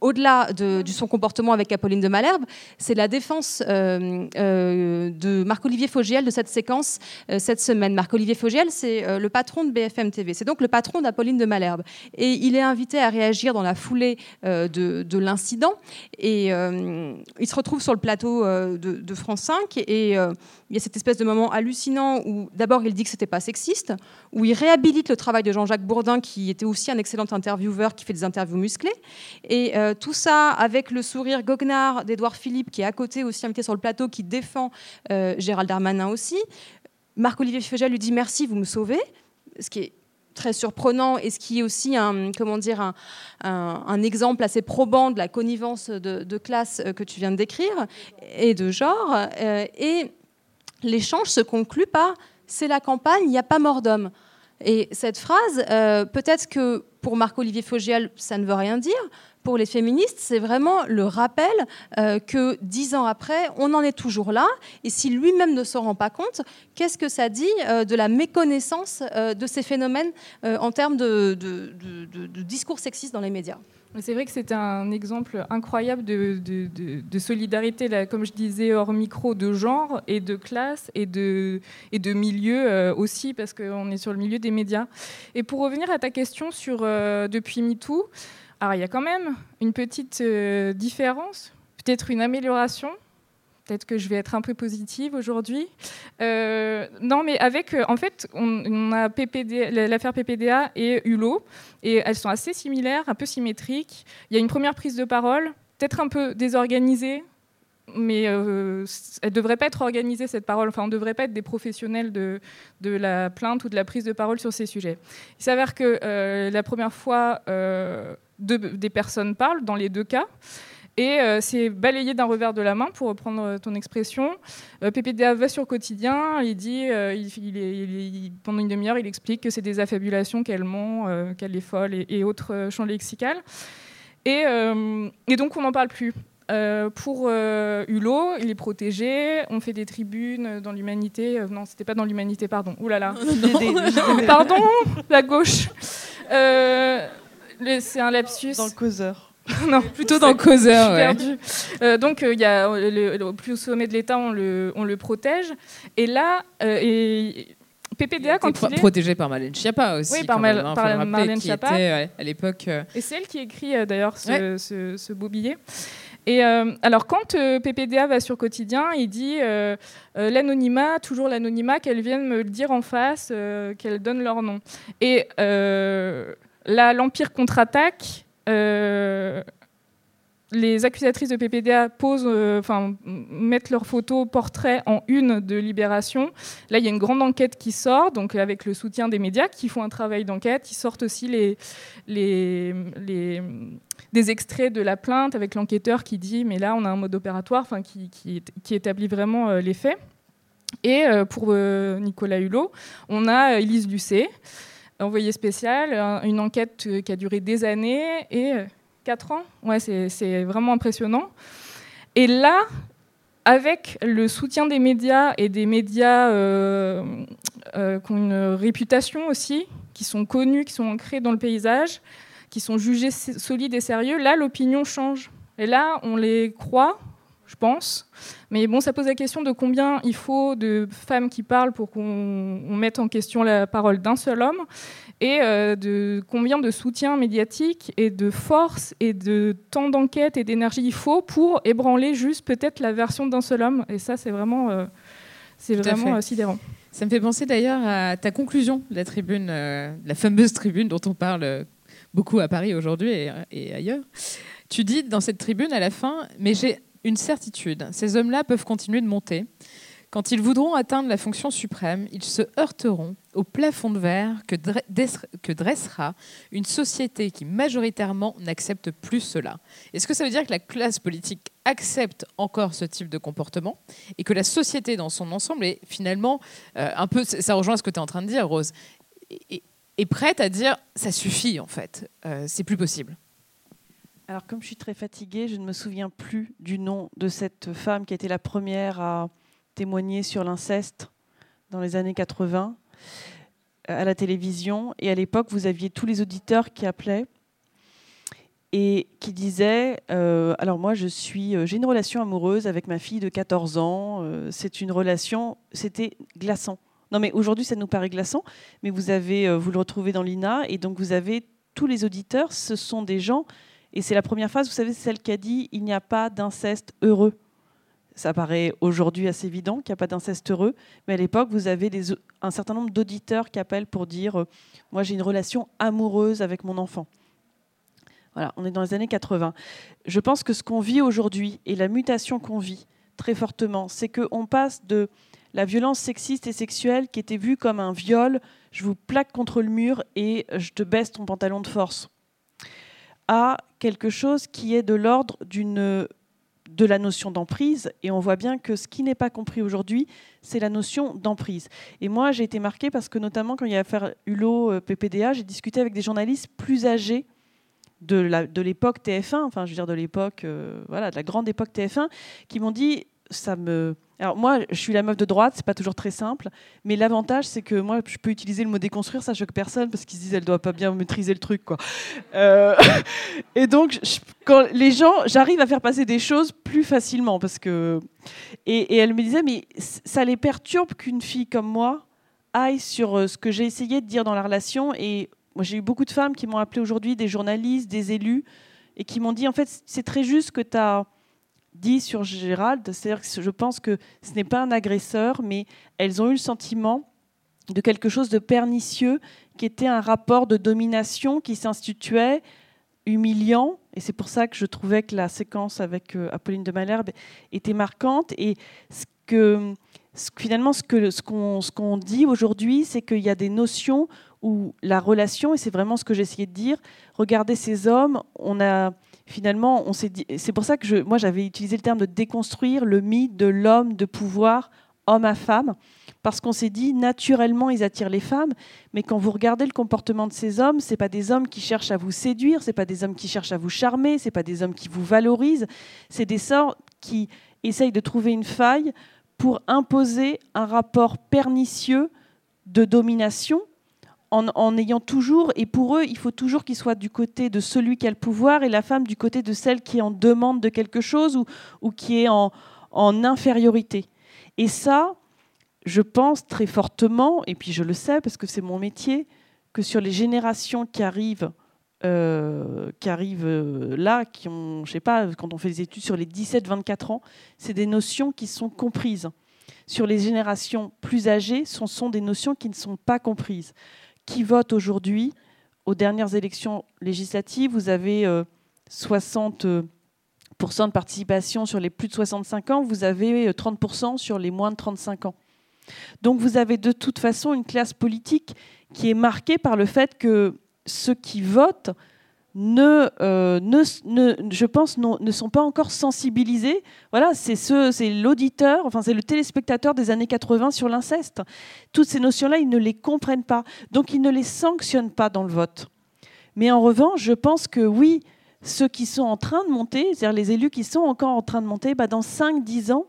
au-delà de, son comportement avec Apolline de Malherbe, c'est la défense euh, euh, de Marc-Olivier Fogiel de cette séquence euh, cette semaine. Marc-Olivier Fogiel, c'est le patron de BFM TV, c'est donc le patron d'Apolline de Malherbe. Et il est invité à réagir dans la foulée de, l'incident. Et il se retrouve sur le plateau de, de France 5 et il y a cette espèce de moment hallucinant où d'abord il dit que c'était pas sexiste, où il réhabilite le travail de Jean-Jacques Bourdin qui était aussi un excellent intervieweur qui fait des interviews musclées. Et euh, tout ça avec le sourire goguenard d'Edouard Philippe qui est à côté aussi invité sur le plateau qui défend euh, Gérald Darmanin aussi. Marc-Olivier Feugel lui dit merci, vous me sauvez, ce qui est très surprenant et ce qui est aussi un, comment dire, un, un, exemple assez probant de la connivence de, classe que tu viens de décrire et de genre. et l'échange se conclut par c'est la campagne, il n'y a pas mort d'homme. Et cette phrase, peut-être que pour Marc-Olivier Fogiel, ça ne veut rien dire pour les féministes, c'est vraiment le rappel euh, que dix ans après, on en est toujours là. Et si lui-même ne s'en rend pas compte, qu'est-ce que ça dit euh, de la méconnaissance euh, de ces phénomènes en termes de, discours sexistes dans les médias? C'est vrai que c'est un exemple incroyable de, solidarité, comme je disais, hors micro, de genre et de classe et de, et de milieu aussi, parce qu'on est sur le milieu des médias. Et pour revenir à ta question sur depuis MeToo, alors il y a quand même une petite euh, différence, peut-être une amélioration. Peut-être que je vais être un peu positive aujourd'hui. Euh, non, mais avec, euh, en fait, on, a l'affaire PPDA et Hulot, et elles sont assez similaires, un peu symétriques. Il y a une première prise de parole, peut-être un peu désorganisée, mais elle ne devrait pas être organisée, cette parole. Enfin, on ne devrait pas être des professionnels de, la plainte ou de la prise de parole sur ces sujets. Il s'avère que la première fois, des personnes parlent dans les deux cas. Et euh, c'est balayé d'un revers de la main, pour reprendre euh, ton expression. Euh, PPDA va sur quotidien, il dit, pendant une demi-heure, il explique que c'est des affabulations, qu'elle ment, qu'elle est folle et, autres champs lexicales. Et, et, donc on n'en parle plus. Pour Hulot, il est protégé. On fait des tribunes dans l'humanité. non, c'était pas dans l'humanité, pardon. Ouh là là. pardon, la gauche c'est un lapsus. Dans le causeur. non, plutôt dans le causeur. perdu. Euh, donc, euh, il y a le, plus au sommet de l'État, on le, on le protège. Et là, euh, et, PPDA, quand il est... protégé par Marlène Schiappa aussi. Oui, par, hein, par Marlène Schiappa. Était, à l'époque. Et c'est elle qui écrit d'ailleurs ce, ce, beau billet. Et alors, quand PPDA va sur Quotidien, il dit l'anonymat, toujours l'anonymat, qu'elles viennent me le dire en face, qu'elles donnent leur nom. Et Là, l'Empire contre-attaque. Euh, les accusatrices de PPDA posent, euh, mettent leurs photos, portraits en une de Libération. Là, il y a une grande enquête qui sort, donc avec le soutien des médias qui font un travail d'enquête. Ils sortent aussi des extraits de la plainte avec l'enquêteur qui dit, mais là, on a un mode opératoire, qui, établit vraiment euh, les faits. Et pour Nicolas Hulot, on a Elise Lucet envoyé spécial, une enquête euh, qui a duré des années et 4 euh, ans. Ouais, c'est vraiment impressionnant. Et là, avec le soutien des médias et des médias euh, qui ont une réputation aussi, qui sont connus, qui sont ancrés dans le paysage, qui sont jugés solides et sérieux, là, l'opinion change. Et là, on les croit, je pense. Mais bon, ça pose la question de combien il faut de femmes qui parlent pour qu'on mette en question la parole d'un seul homme, et euh, de combien de soutien médiatique et de force et de temps d'enquête et d'énergie il faut pour ébranler juste peut-être la version d'un seul homme. Et ça, c'est vraiment, euh, c'est vraiment euh, sidérant. Ça me fait penser d'ailleurs à ta conclusion de la tribune, la fameuse tribune dont on parle beaucoup à Paris aujourd'hui et, et ailleurs. Tu dis dans cette tribune à la fin, mais j'ai une certitude, ces hommes-là peuvent continuer de monter. Quand ils voudront atteindre la fonction suprême, ils se heurteront au plafond de verre que, dressera une société qui majoritairement n'accepte plus cela. Est-ce que ça veut dire que la classe politique accepte encore ce type de comportement et que la société dans son ensemble est finalement euh, un peu, ça rejoint ce que tu es en train de dire, Rose, est, prête à dire ça suffit en fait, euh, c'est plus possible? Alors, comme je suis très fatiguée, je ne me souviens plus du nom de cette femme qui a été la première à témoigner sur l'inceste dans les années 80 euh, à la télévision. Et à l'époque, vous aviez tous les auditeurs qui appelaient et qui disaient euh, Alors, moi, je suis, euh, j'ai une relation amoureuse avec ma fille de 14 ans. c'est une relation, c'était glaçant. Non, mais aujourd'hui, ça nous paraît glaçant, mais vous avez, vous le retrouvez dans l'INA, et donc vous avez tous les auditeurs, ce sont des gens et c'est la première phrase, vous savez, c'est celle qui a dit il n'y a pas d'inceste heureux. Ça paraît aujourd'hui assez évident qu'il n'y a pas d'inceste heureux, mais à l'époque, vous avez un certain nombre d'auditeurs qui appellent pour dire euh, Moi, j'ai une relation amoureuse avec mon enfant. Voilà, on est dans les années 80. Je pense que ce qu'on vit aujourd'hui et la mutation qu'on vit très fortement, c'est qu'on passe de la violence sexiste et sexuelle qui était vue comme un viol je vous plaque contre le mur et je te baisse ton pantalon de force, à quelque chose qui est de l'ordre d'une de la notion d'emprise, et on voit bien que ce qui n'est pas compris aujourd'hui, c'est la notion d'emprise. Et moi, j'ai été marquée parce que notamment quand il y a l'affaire Hulot PPDA, j'ai discuté avec des journalistes plus âgés de l'époque TF1, enfin je veux dire de l'époque, euh, voilà, de la grande époque TF1, qui m'ont dit ça me. Alors moi, je suis la meuf de droite, c'est pas toujours très simple, mais l'avantage c'est que moi, je peux utiliser le mot déconstruire, ça choque personne parce qu'ils se disent elle doit pas bien maîtriser le truc, quoi. Euh, et donc, quand les gens, j'arrive à faire passer des choses plus facilement parce que. Et, et elle me disait mais ça les perturbe qu'une fille comme moi aille sur euh, ce que j'ai essayé de dire dans la relation et moi, j'ai eu beaucoup de femmes qui m'ont appelé aujourd'hui, des journalistes, des élus, et qui m'ont dit en fait, c'est très juste que tu as dit sur Gérald, c'est-à-dire que je pense que ce n'est pas un agresseur, mais elles ont eu le sentiment de quelque chose de pernicieux, qui était un rapport de domination qui s'instituait, humiliant, et c'est pour ça que je trouvais que la séquence avec euh, Apolline de Malherbe était marquante, et ce que, finalement, ce qu'on ce ce qu'on dit aujourd'hui, c'est qu'il y a des notions où la relation, et c'est vraiment ce que j'essayais de dire, regardez ces hommes, on a finalement, c'est pour ça que moi j'avais utilisé le terme de déconstruire le mythe de l'homme de pouvoir, homme à femme, parce qu'on s'est dit naturellement ils attirent les femmes, mais quand vous regardez le comportement de ces hommes, c'est pas des hommes qui cherchent à vous séduire, c'est pas des hommes qui cherchent à vous charmer, c'est pas des hommes qui vous valorisent, c'est des sorts qui essayent de trouver une faille pour imposer un rapport pernicieux de domination en, ayant toujours, et pour eux, il faut toujours qu'ils soient du côté de celui qui a le pouvoir et la femme du côté de celle qui est en demande de quelque chose ou, ou qui est en, infériorité. Et ça, je pense très fortement, et puis je le sais parce que c'est mon métier, que sur les générations qui arrivent, euh, qui arrivent euh, là, qui ont, je sais pas, quand on fait des études sur les 17-24 ans, c'est des notions qui sont comprises. Sur les générations plus âgées, ce sont des notions qui ne sont pas comprises qui vote aujourd'hui aux dernières élections législatives. Vous avez 60% euh, de participation sur les plus de 65 ans, vous avez 30% euh, sur les moins de 35 ans. Donc vous avez de toute façon une classe politique qui est marquée par le fait que ceux qui votent ne, euh, ne, je pense, ne sont pas encore sensibilisés. Voilà, c'est ce, c'est l'auditeur, enfin c'est le téléspectateur des années 80 sur l'inceste. Toutes ces notions-là, ils ne les comprennent pas, donc ils ne les sanctionnent pas dans le vote. Mais en revanche, je pense que oui, ceux qui sont en train de monter, c'est-à-dire les élus qui sont encore en train de monter, bah dans 5-10 ans,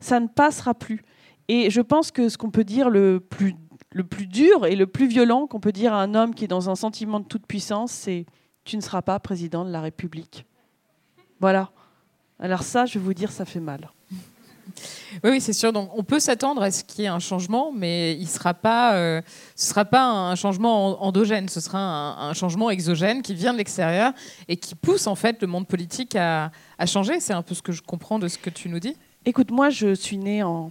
ça ne passera plus. Et je pense que ce qu'on peut dire le plus, le plus dur et le plus violent qu'on peut dire à un homme qui est dans un sentiment de toute puissance, c'est tu ne seras pas président de la République. Voilà. Alors ça, je vais vous dire, ça fait mal. Oui, oui c'est sûr. Donc, on peut s'attendre à ce qu'il y ait un changement, mais il sera pas, euh, ce ne sera pas un changement endogène. Ce sera un, changement exogène qui vient de l'extérieur et qui pousse en fait le monde politique à, à changer. C'est un peu ce que je comprends de ce que tu nous dis. Écoute, moi, je suis née en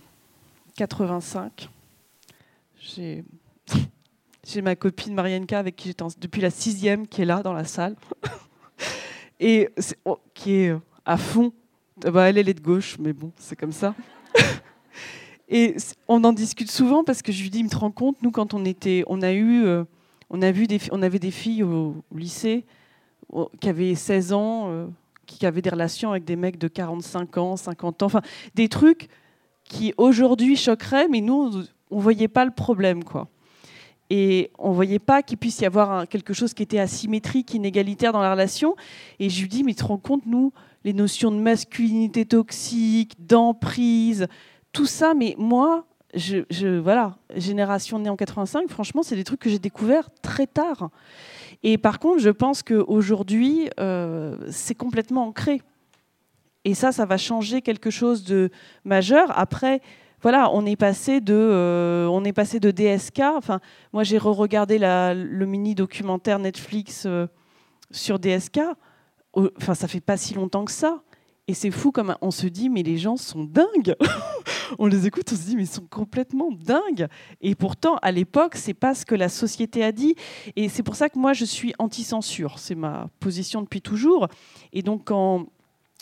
85. J'ai j'ai ma copine Marienka avec qui j'étais depuis la sixième qui est là dans la salle et oh, qui est euh, à fond. Bah, elle, elle est de gauche, mais bon, c'est comme ça. et on en discute souvent parce que je lui dis, me rends compte, nous quand on était, on a eu, euh, on a vu on avait des filles au, lycée qui avaient 16 ans, euh, qui avaient des relations avec des mecs de 45 ans, 50 ans, enfin des trucs qui aujourd'hui choqueraient, mais nous on voyait pas le problème, quoi. Et on ne voyait pas qu'il puisse y avoir quelque chose qui était asymétrique, inégalitaire dans la relation. Et je lui dis, mais tu te rends compte, nous, les notions de masculinité toxique, d'emprise, tout ça, mais moi, voilà, génération née en 85, franchement, c'est des trucs que j'ai découverts très tard. Et par contre, je pense qu'aujourd'hui, euh, c'est complètement ancré. Et ça, ça va changer quelque chose de majeur. Après, voilà, on est passé de, euh, on est passé de DSK. Enfin, moi, j'ai re-regardé le mini documentaire Netflix euh, sur DSK. Enfin, ça fait pas si longtemps que ça. Et c'est fou comme on se dit, mais les gens sont dingues. on les écoute, on se dit, mais ils sont complètement dingues. Et pourtant, à l'époque, c'est pas ce que la société a dit. Et c'est pour ça que moi, je suis anti-censure. C'est ma position depuis toujours. Et donc, quand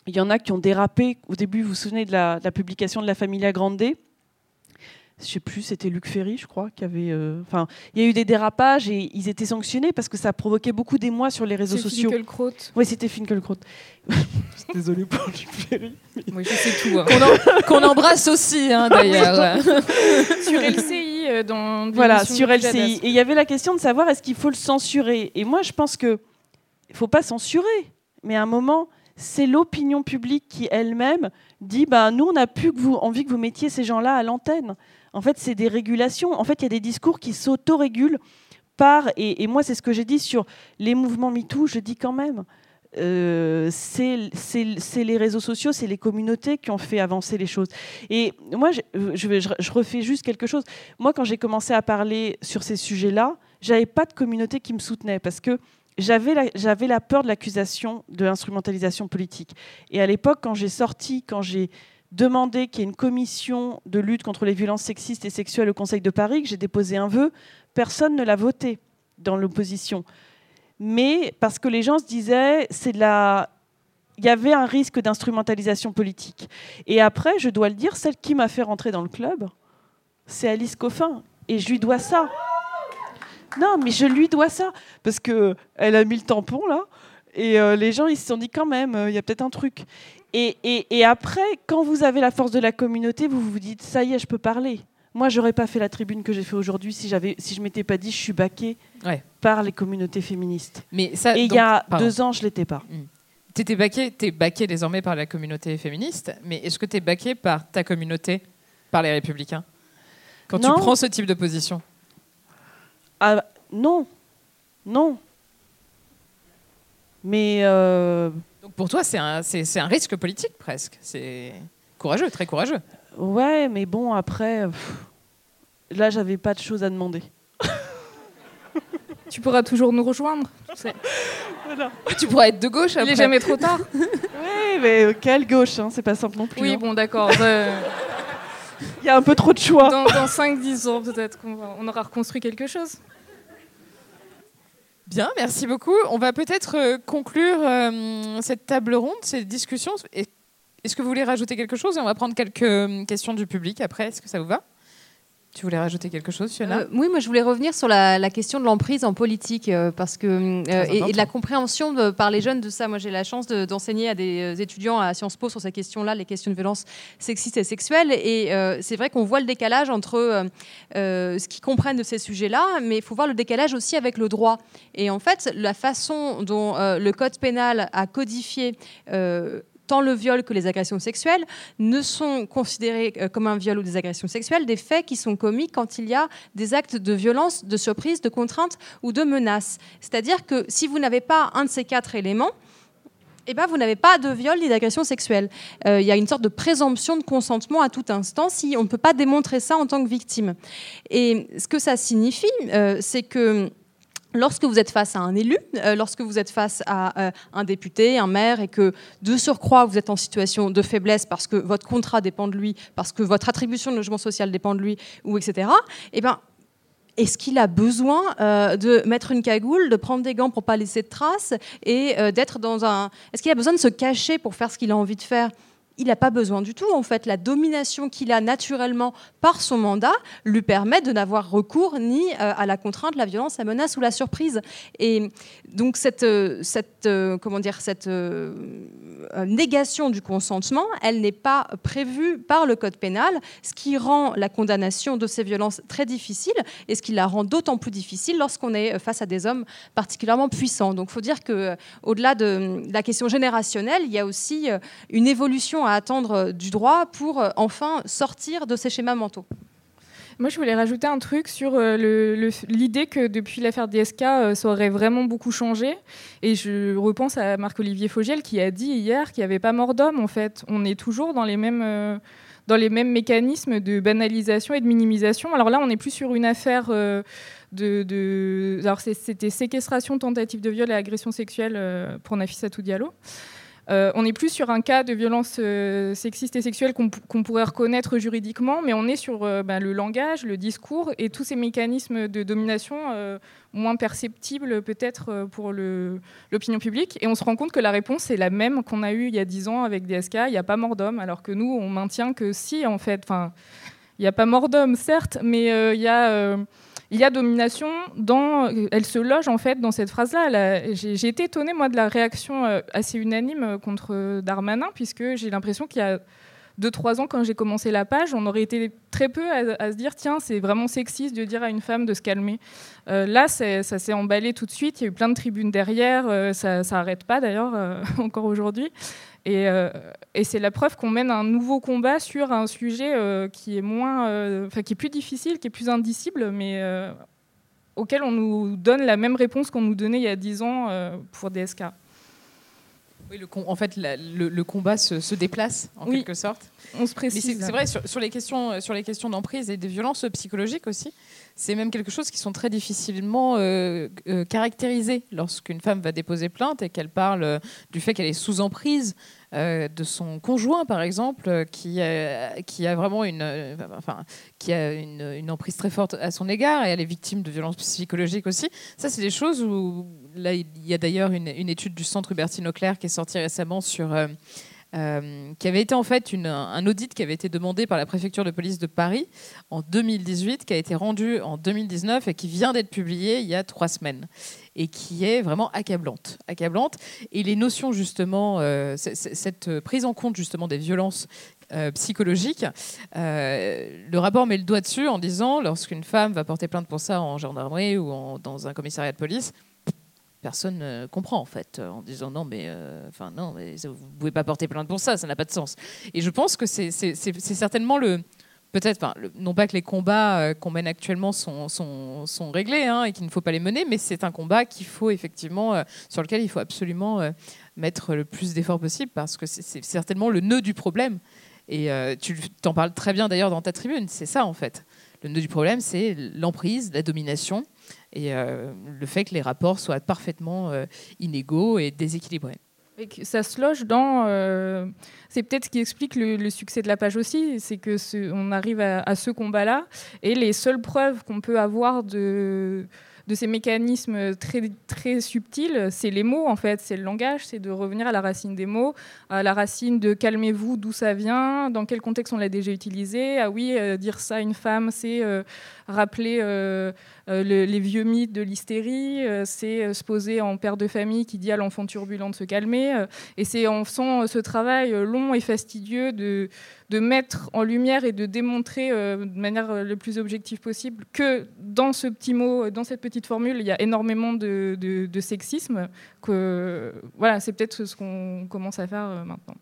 il y en a qui ont dérapé. Au début, vous vous souvenez de la, publication de La Familia Grande? Je sais plus, c'était Luc Ferry, je crois, qui avait. euh, Enfin, il y a eu des dérapages et ils étaient sanctionnés parce que ça provoquait beaucoup d'émoi sur les réseaux sociaux. Finkielkraut. Oui, c'était Finkielkraut. Désolée pour Luc Ferry. Oui, je sais tout. hein. Qu'on en- qu'on embrasse aussi, hein, d'ailleurs. sur LCI, euh, dans Voilà, sur LCI. Et il y avait la question de savoir est-ce qu'il faut le censurer? Et moi, je pense que il faut pas censurer, mais à un moment, c'est l'opinion publique qui elle-même dit bah nous, on n'a plus envie que vous mettiez ces gens-là à l'antenne. En fait, c'est des régulations. En fait, il y a des discours qui s'autorégulent par et, moi, c'est ce que j'ai dit sur les mouvements MeToo. Je dis quand même. euh, c'est les réseaux sociaux, c'est les communautés qui ont fait avancer les choses. Et moi, je- je refais juste quelque chose. Moi, quand j'ai commencé à parler sur ces sujets-là, j'avais pas de communauté qui me soutenait parce que j'avais la, la peur de l'accusation de l'instrumentalisation politique. Et à l'époque, quand j'ai sorti, quand j'ai demandé qu'il y ait une commission de lutte contre les violences sexistes et sexuelles au Conseil de Paris, que j'ai déposé un vœu, personne ne l'a voté dans l'opposition. Mais parce que les gens se disaient, c'est la... Il y avait un risque d'instrumentalisation politique. Et après, je dois le dire, celle qui m'a fait rentrer dans le club, c'est Alice Coffin. Et je lui dois ça. Non, mais je lui dois ça. Parce qu'elle a mis le tampon, là. Et euh, les gens, ils se sont dit quand même, euh, il y a peut-être un truc. Et, et- et après, quand vous avez la force de la communauté, vous vous dites, ça y est, je peux parler. Moi, j'aurais pas fait la tribune que j'ai fait aujourd'hui si, j'avais, si je m'étais pas dit, je suis baquée Ouais. par les communautés féministes. Mais ça, Et il y a pardon. deux ans, je l'étais pas. T'étais baqué, t'es baqué désormais par la communauté féministe, mais est-ce que t'es baqué par ta communauté, par les républicains Quand Non. tu prends ce type de position? Ah, non, non. Mais euh, Donc pour toi, c'est un, c'est, c'est un risque politique presque. C'est courageux, très courageux. ouais, mais bon, après, pff, là, j'avais pas de choses à demander. Tu pourras toujours nous rejoindre. Tu pourrais être de gauche Il après. est jamais trop tard. Oui, mais euh, quelle gauche, hein, c'est pas simple non plus. Oui, hein. bon, d'accord. Euh, Il y a un peu trop de choix. dans dans 5-10 ans, peut-être qu'on aura reconstruit quelque chose. Bien, merci beaucoup. On va peut-être euh, conclure euh, cette table ronde, cette discussion. Est-ce que vous voulez rajouter quelque chose? Et on va prendre quelques euh, questions du public après. Est-ce que ça vous va? Tu voulais rajouter quelque chose, Fiona Euh, oui, moi je voulais revenir sur la, la question de l'emprise en politique euh, parce que euh, et, et de la compréhension de- par les jeunes de ça. Moi j'ai la chance de- d'enseigner à des étudiants à Sciences Po sur ces questions-là, les questions de violence sexistes et sexuelles. Et c'est vrai qu'on voit le décalage entre ce qu'ils comprennent de ces sujets-là, mais il faut voir le décalage aussi avec le droit. Et en fait, la façon dont le code pénal a codifié tant le viol que les agressions sexuelles ne sont considérés euh, comme un viol ou des agressions sexuelles des faits qui sont commis quand il y a des actes de violence, de surprise, de contrainte ou de menace. C'est-à-dire que si vous n'avez pas un de ces quatre éléments, eh ben, vous n'avez pas de viol ni d'agression sexuelle. Euh, Il y a une sorte de présomption de consentement à tout instant si on ne peut pas démontrer ça en tant que victime. Et ce que ça signifie, euh, c'est que Lorsque vous êtes face à un élu, euh, lorsque vous êtes face à euh, un député, un maire, et que de surcroît vous êtes en situation de faiblesse parce que votre contrat dépend de lui, parce que votre attribution de logement social dépend de lui, ou etc. Eh ben, est-ce qu'il a besoin euh, de mettre une cagoule, de prendre des gants pour pas laisser de traces et d'être dans un Est-ce qu'il a besoin de se cacher pour faire ce qu'il a envie de faire? Il n'a pas besoin du tout. En fait, la domination qu'il a naturellement par son mandat lui permet de n'avoir recours ni euh, à la contrainte, la violence, la menace ou la surprise. Et donc cette, euh, cette euh, comment dire, cette négation du consentement, elle n'est pas prévue par le code pénal, ce qui rend la condamnation de ces violences très difficile et ce qui la rend d'autant plus difficile lorsqu'on est face à des hommes particulièrement puissants. Donc, il faut dire que au-delà de la question générationnelle, il y a aussi une évolution à attendre euh, du droit pour euh, enfin sortir de ces schémas mentaux. Moi, je voulais rajouter un truc sur euh, l'idée que depuis l'affaire DSK, ça aurait vraiment beaucoup changé. Et je repense à Marc-Olivier Fogiel qui a dit hier qu'il n'y avait pas mort d'homme, en fait. On est toujours dans les mêmes. mécanismes de banalisation et de minimisation. Alors là, on n'est plus sur une affaire de, Alors c'était séquestration, tentative de viol et agression sexuelle pour Nafissatou Diallo. Euh, on n'est plus sur un cas de violence euh, sexiste et sexuelle qu'on pourrait reconnaître juridiquement, mais on est sur euh, ben, le langage, le discours et tous ces mécanismes de domination moins perceptibles peut-être pour l'opinion publique. Et on se rend compte que la réponse est la même qu'on a eue il y a 10 ans avec DSK, il n'y a pas mort d'homme, alors que nous, on maintient que si, en fait, il n'y a pas mort d'homme, certes, mais il y a il y a domination dans. Elle se loge en fait dans cette phrase-là. J'ai été étonnée moi de la réaction euh, assez unanime euh, contre Darmanin, puisque j'ai l'impression qu'il y a deux trois ans, quand j'ai commencé la page, on aurait été très peu à, se dire tiens, c'est vraiment sexiste de dire à une femme de se calmer. Euh, là, ça s'est emballé tout de suite. Il y a eu plein de tribunes derrière. ça n'arrête pas d'ailleurs encore aujourd'hui. Euh, et, c'est la preuve qu'on mène un nouveau combat sur un sujet euh, qui est moins, euh, qui est plus difficile, qui est plus indicible, mais auquel on nous donne la même réponse qu'on nous donnait il y a 10 ans pour DSK. Oui, le en fait, le, combat se, déplace en quelque sorte. On se précise. C'est vrai sur, les questions, sur les questions d'emprise et des violences psychologiques aussi. C'est même quelque chose qui sont très difficilement euh, euh, caractérisées lorsqu'une femme va déposer plainte et qu'elle parle euh, du fait qu'elle est sous emprise de son conjoint, par exemple, qui, qui a vraiment une, enfin, qui a une, une, emprise très forte à son égard et elle est victime de violences psychologiques aussi. Ça, c'est des choses où là, il y a d'ailleurs une, une, étude du Centre Hubertine Auclair qui est sortie récemment sur euh, qui avait été en fait un audit qui avait été demandé par la préfecture de police de Paris en 2018, qui a été rendu en 2019 et qui vient d'être publié il y a trois semaines et qui est vraiment accablante, accablante. Et les notions justement, euh, cette prise en compte justement des violences euh, psychologiques, le rapport met le doigt dessus en disant lorsqu'une femme va porter plainte pour ça en gendarmerie ou dans un commissariat de police, personne ne comprend en fait, en disant non mais, euh, enfin non, mais vous pouvez pas porter plainte pour ça, ça n'a pas de sens. Et je pense que c'est certainement le, peut-être, non pas que les combats euh, qu'on mène actuellement sont, réglés hein, et qu'il ne faut pas les mener, mais c'est un combat qu'il faut effectivement, euh, sur lequel il faut absolument mettre le plus d'efforts possible parce que c'est certainement le nœud du problème. Et tu t'en parles très bien d'ailleurs dans ta tribune, c'est ça en fait. Le nœud du problème, c'est l'emprise, la domination et euh, le fait que les rapports soient parfaitement euh, inégaux et déséquilibrés. Ça se loge dans. Euh, c'est peut-être ce qui explique le, succès de la page aussi, c'est que on arrive à, ce combat-là et les seules preuves qu'on peut avoir de ces mécanismes très, très subtils, c'est les mots en fait, c'est le langage, c'est de revenir à la racine des mots, à la racine de calmez-vous, d'où ça vient, dans quel contexte on l'a déjà utilisé. Ah oui, euh, dire ça à une femme, c'est euh, rappeler les vieux mythes de l'hystérie, c'est se poser en père de famille qui dit à l'enfant turbulent de se calmer. et c'est en faisant ce travail long et fastidieux de mettre en lumière et de démontrer euh, de manière euh, le plus objective possible que dans ce petit mot, dans cette petite formule, il y a énormément de, sexisme. Voilà, c'est peut-être ce qu'on commence à faire euh, maintenant.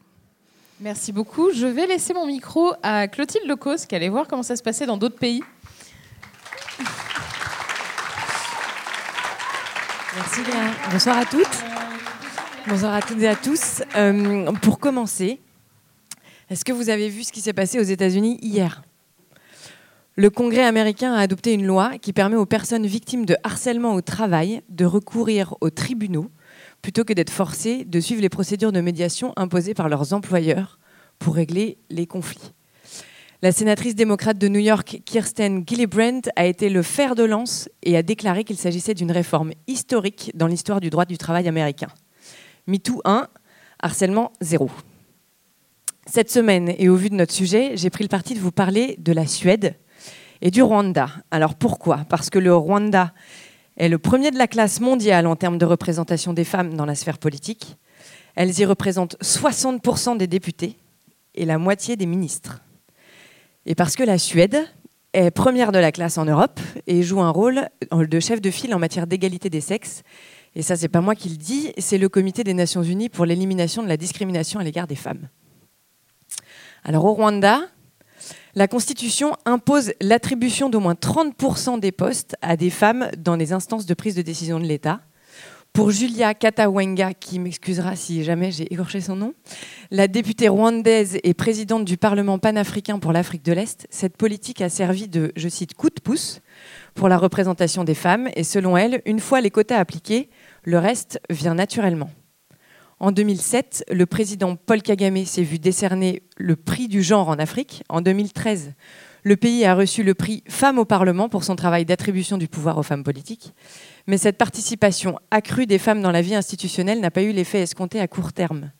Merci beaucoup. Je vais laisser mon micro à Clotilde Lecos, qui allait voir comment ça se passait dans d'autres pays. Merci Léa. Bonsoir à toutes. Bonsoir à toutes et à tous. pour commencer, est-ce que vous avez vu ce qui s'est passé aux États-Unis hier? Le Congrès américain a adopté une loi qui permet aux personnes victimes de harcèlement au travail de recourir aux tribunaux plutôt que d'être forcées de suivre les procédures de médiation imposées par leurs employeurs pour régler les conflits. La sénatrice démocrate de New York, Kirsten Gillibrand, a été le fer de lance et a déclaré qu'il s'agissait d'une réforme historique dans l'histoire du droit du travail américain. MeToo 1, harcèlement 0. Cette semaine, et au vu de notre sujet, j'ai pris le parti de vous parler de la Suède et du Rwanda. Alors pourquoi? Parce que le Rwanda est le premier de la classe mondiale en termes de représentation des femmes dans la sphère politique. Elles y représentent 60% des députés et la moitié des ministres. Et parce que la Suède est première de la classe en Europe et joue un rôle de chef de file en matière d'égalité des sexes. Et ça, c'est pas moi qui le dis, c'est le Comité des Nations Unies pour l'élimination de la discrimination à l'égard des femmes. Alors au Rwanda, la Constitution impose l'attribution d'au moins 30% des postes à des femmes dans les instances de prise de décision de l'État. Pour Julia Katawenga, qui m'excusera si jamais j'ai écorché son nom, la députée rwandaise et présidente du Parlement panafricain pour l'Afrique de l'Est, cette politique a servi de, je cite, coup de pouce pour la représentation des femmes et selon elle, une fois les quotas appliqués, le reste vient naturellement. En 2007, le président Paul Kagame s'est vu décerner le prix du genre en Afrique. En 2013, le pays a reçu le prix Femmes au Parlement pour son travail d'attribution du pouvoir aux femmes politiques. Mais cette participation accrue des femmes dans la vie institutionnelle n'a pas eu l'effet escompté à court terme.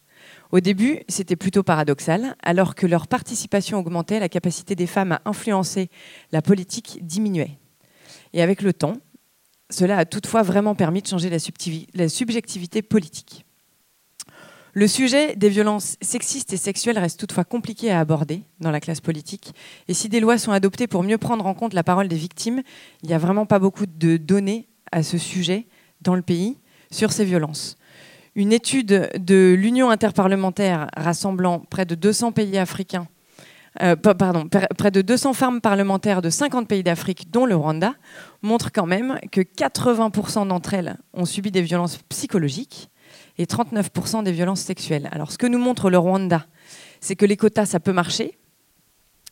Au début, c'était plutôt paradoxal. Alors que leur participation augmentait, la capacité des femmes à influencer la politique diminuait. Et avec le temps, cela a toutefois vraiment permis de changer la, subjectivité politique. Le sujet des violences sexistes et sexuelles reste toutefois compliqué à aborder dans la classe politique. Et si des lois sont adoptées pour mieux prendre en compte la parole des victimes, il n'y a vraiment pas beaucoup de données à ce sujet dans le pays sur ces violences. Une étude de l'Union interparlementaire rassemblant près de 200 pays euh, pardon, près de 200 femmes parlementaires de 50 pays d'Afrique, dont le Rwanda, montre quand même que 80% d'entre elles ont subi des violences psychologiques et 39% des violences sexuelles. Alors ce que nous montre le Rwanda, c'est que les quotas, ça peut marcher,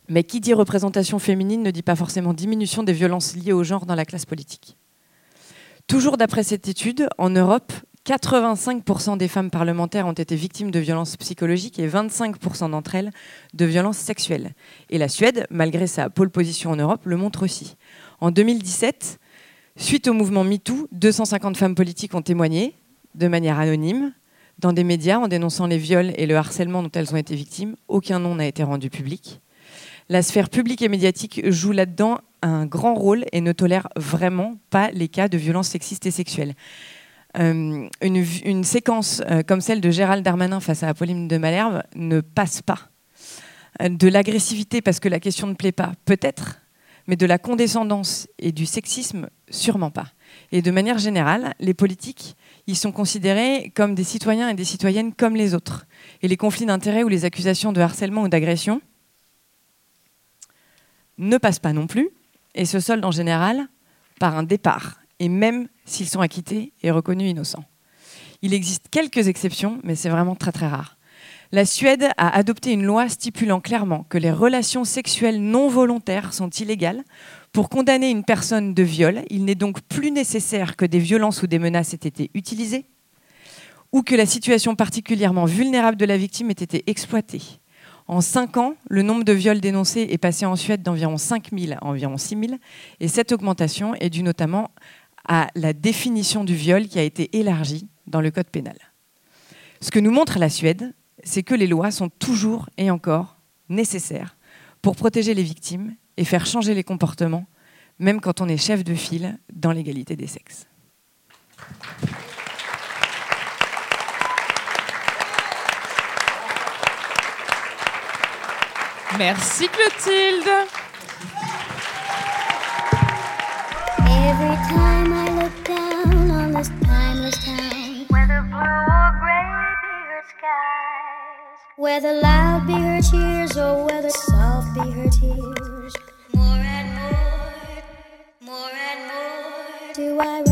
mais qui dit représentation féminine ne dit pas forcément diminution des violences liées au genre dans la classe politique. Toujours d'après cette étude, en Europe, 85% des femmes parlementaires ont été victimes de violences psychologiques et 25% d'entre elles de violences sexuelles. Et la Suède, malgré sa pole position en Europe, le montre aussi. En 2017, suite au mouvement MeToo, 250 femmes politiques ont témoigné, de manière anonyme dans des médias en dénonçant les viols et le harcèlement dont elles ont été victimes. Aucun nom n'a été rendu public. La sphère publique et médiatique joue là-dedans un grand rôle et ne tolère vraiment pas les cas de violences sexistes et sexuelles. Euh, une, séquence euh, comme celle de Gérald Darmanin face à Apolline de Malherbe ne passe pas. Euh, de l'agressivité parce que la question ne plaît pas, peut-être, mais de la condescendance et du sexisme, sûrement pas. Et de manière générale, les politiques ils sont considérés comme des citoyens et des citoyennes comme les autres. Et les conflits d'intérêts ou les accusations de harcèlement ou d'agression ne passent pas non plus et se soldent en général par un départ, et même s'ils sont acquittés et reconnus innocents. Il existe quelques exceptions, mais c'est vraiment très très rare. La Suède a adopté une loi stipulant clairement que les relations sexuelles non volontaires sont illégales pour condamner une personne de viol, il n'est donc plus nécessaire que des violences ou des menaces aient été utilisées ou que la situation particulièrement vulnérable de la victime ait été exploitée. En cinq ans, le nombre de viols dénoncés est passé en Suède d'environ 5 000 à environ 6 000, et cette augmentation est due notamment à la définition du viol qui a été élargie dans le Code pénal. Ce que nous montre la Suède, c'est que les lois sont toujours et encore nécessaires pour protéger les victimes et faire changer les comportements, même quand on est chef de file dans l'égalité des sexes. Merci Clotilde. Every time I look down on this timeless town, whether blue or be her skies, whether loud be her cheers or whether soft be her tears. Do I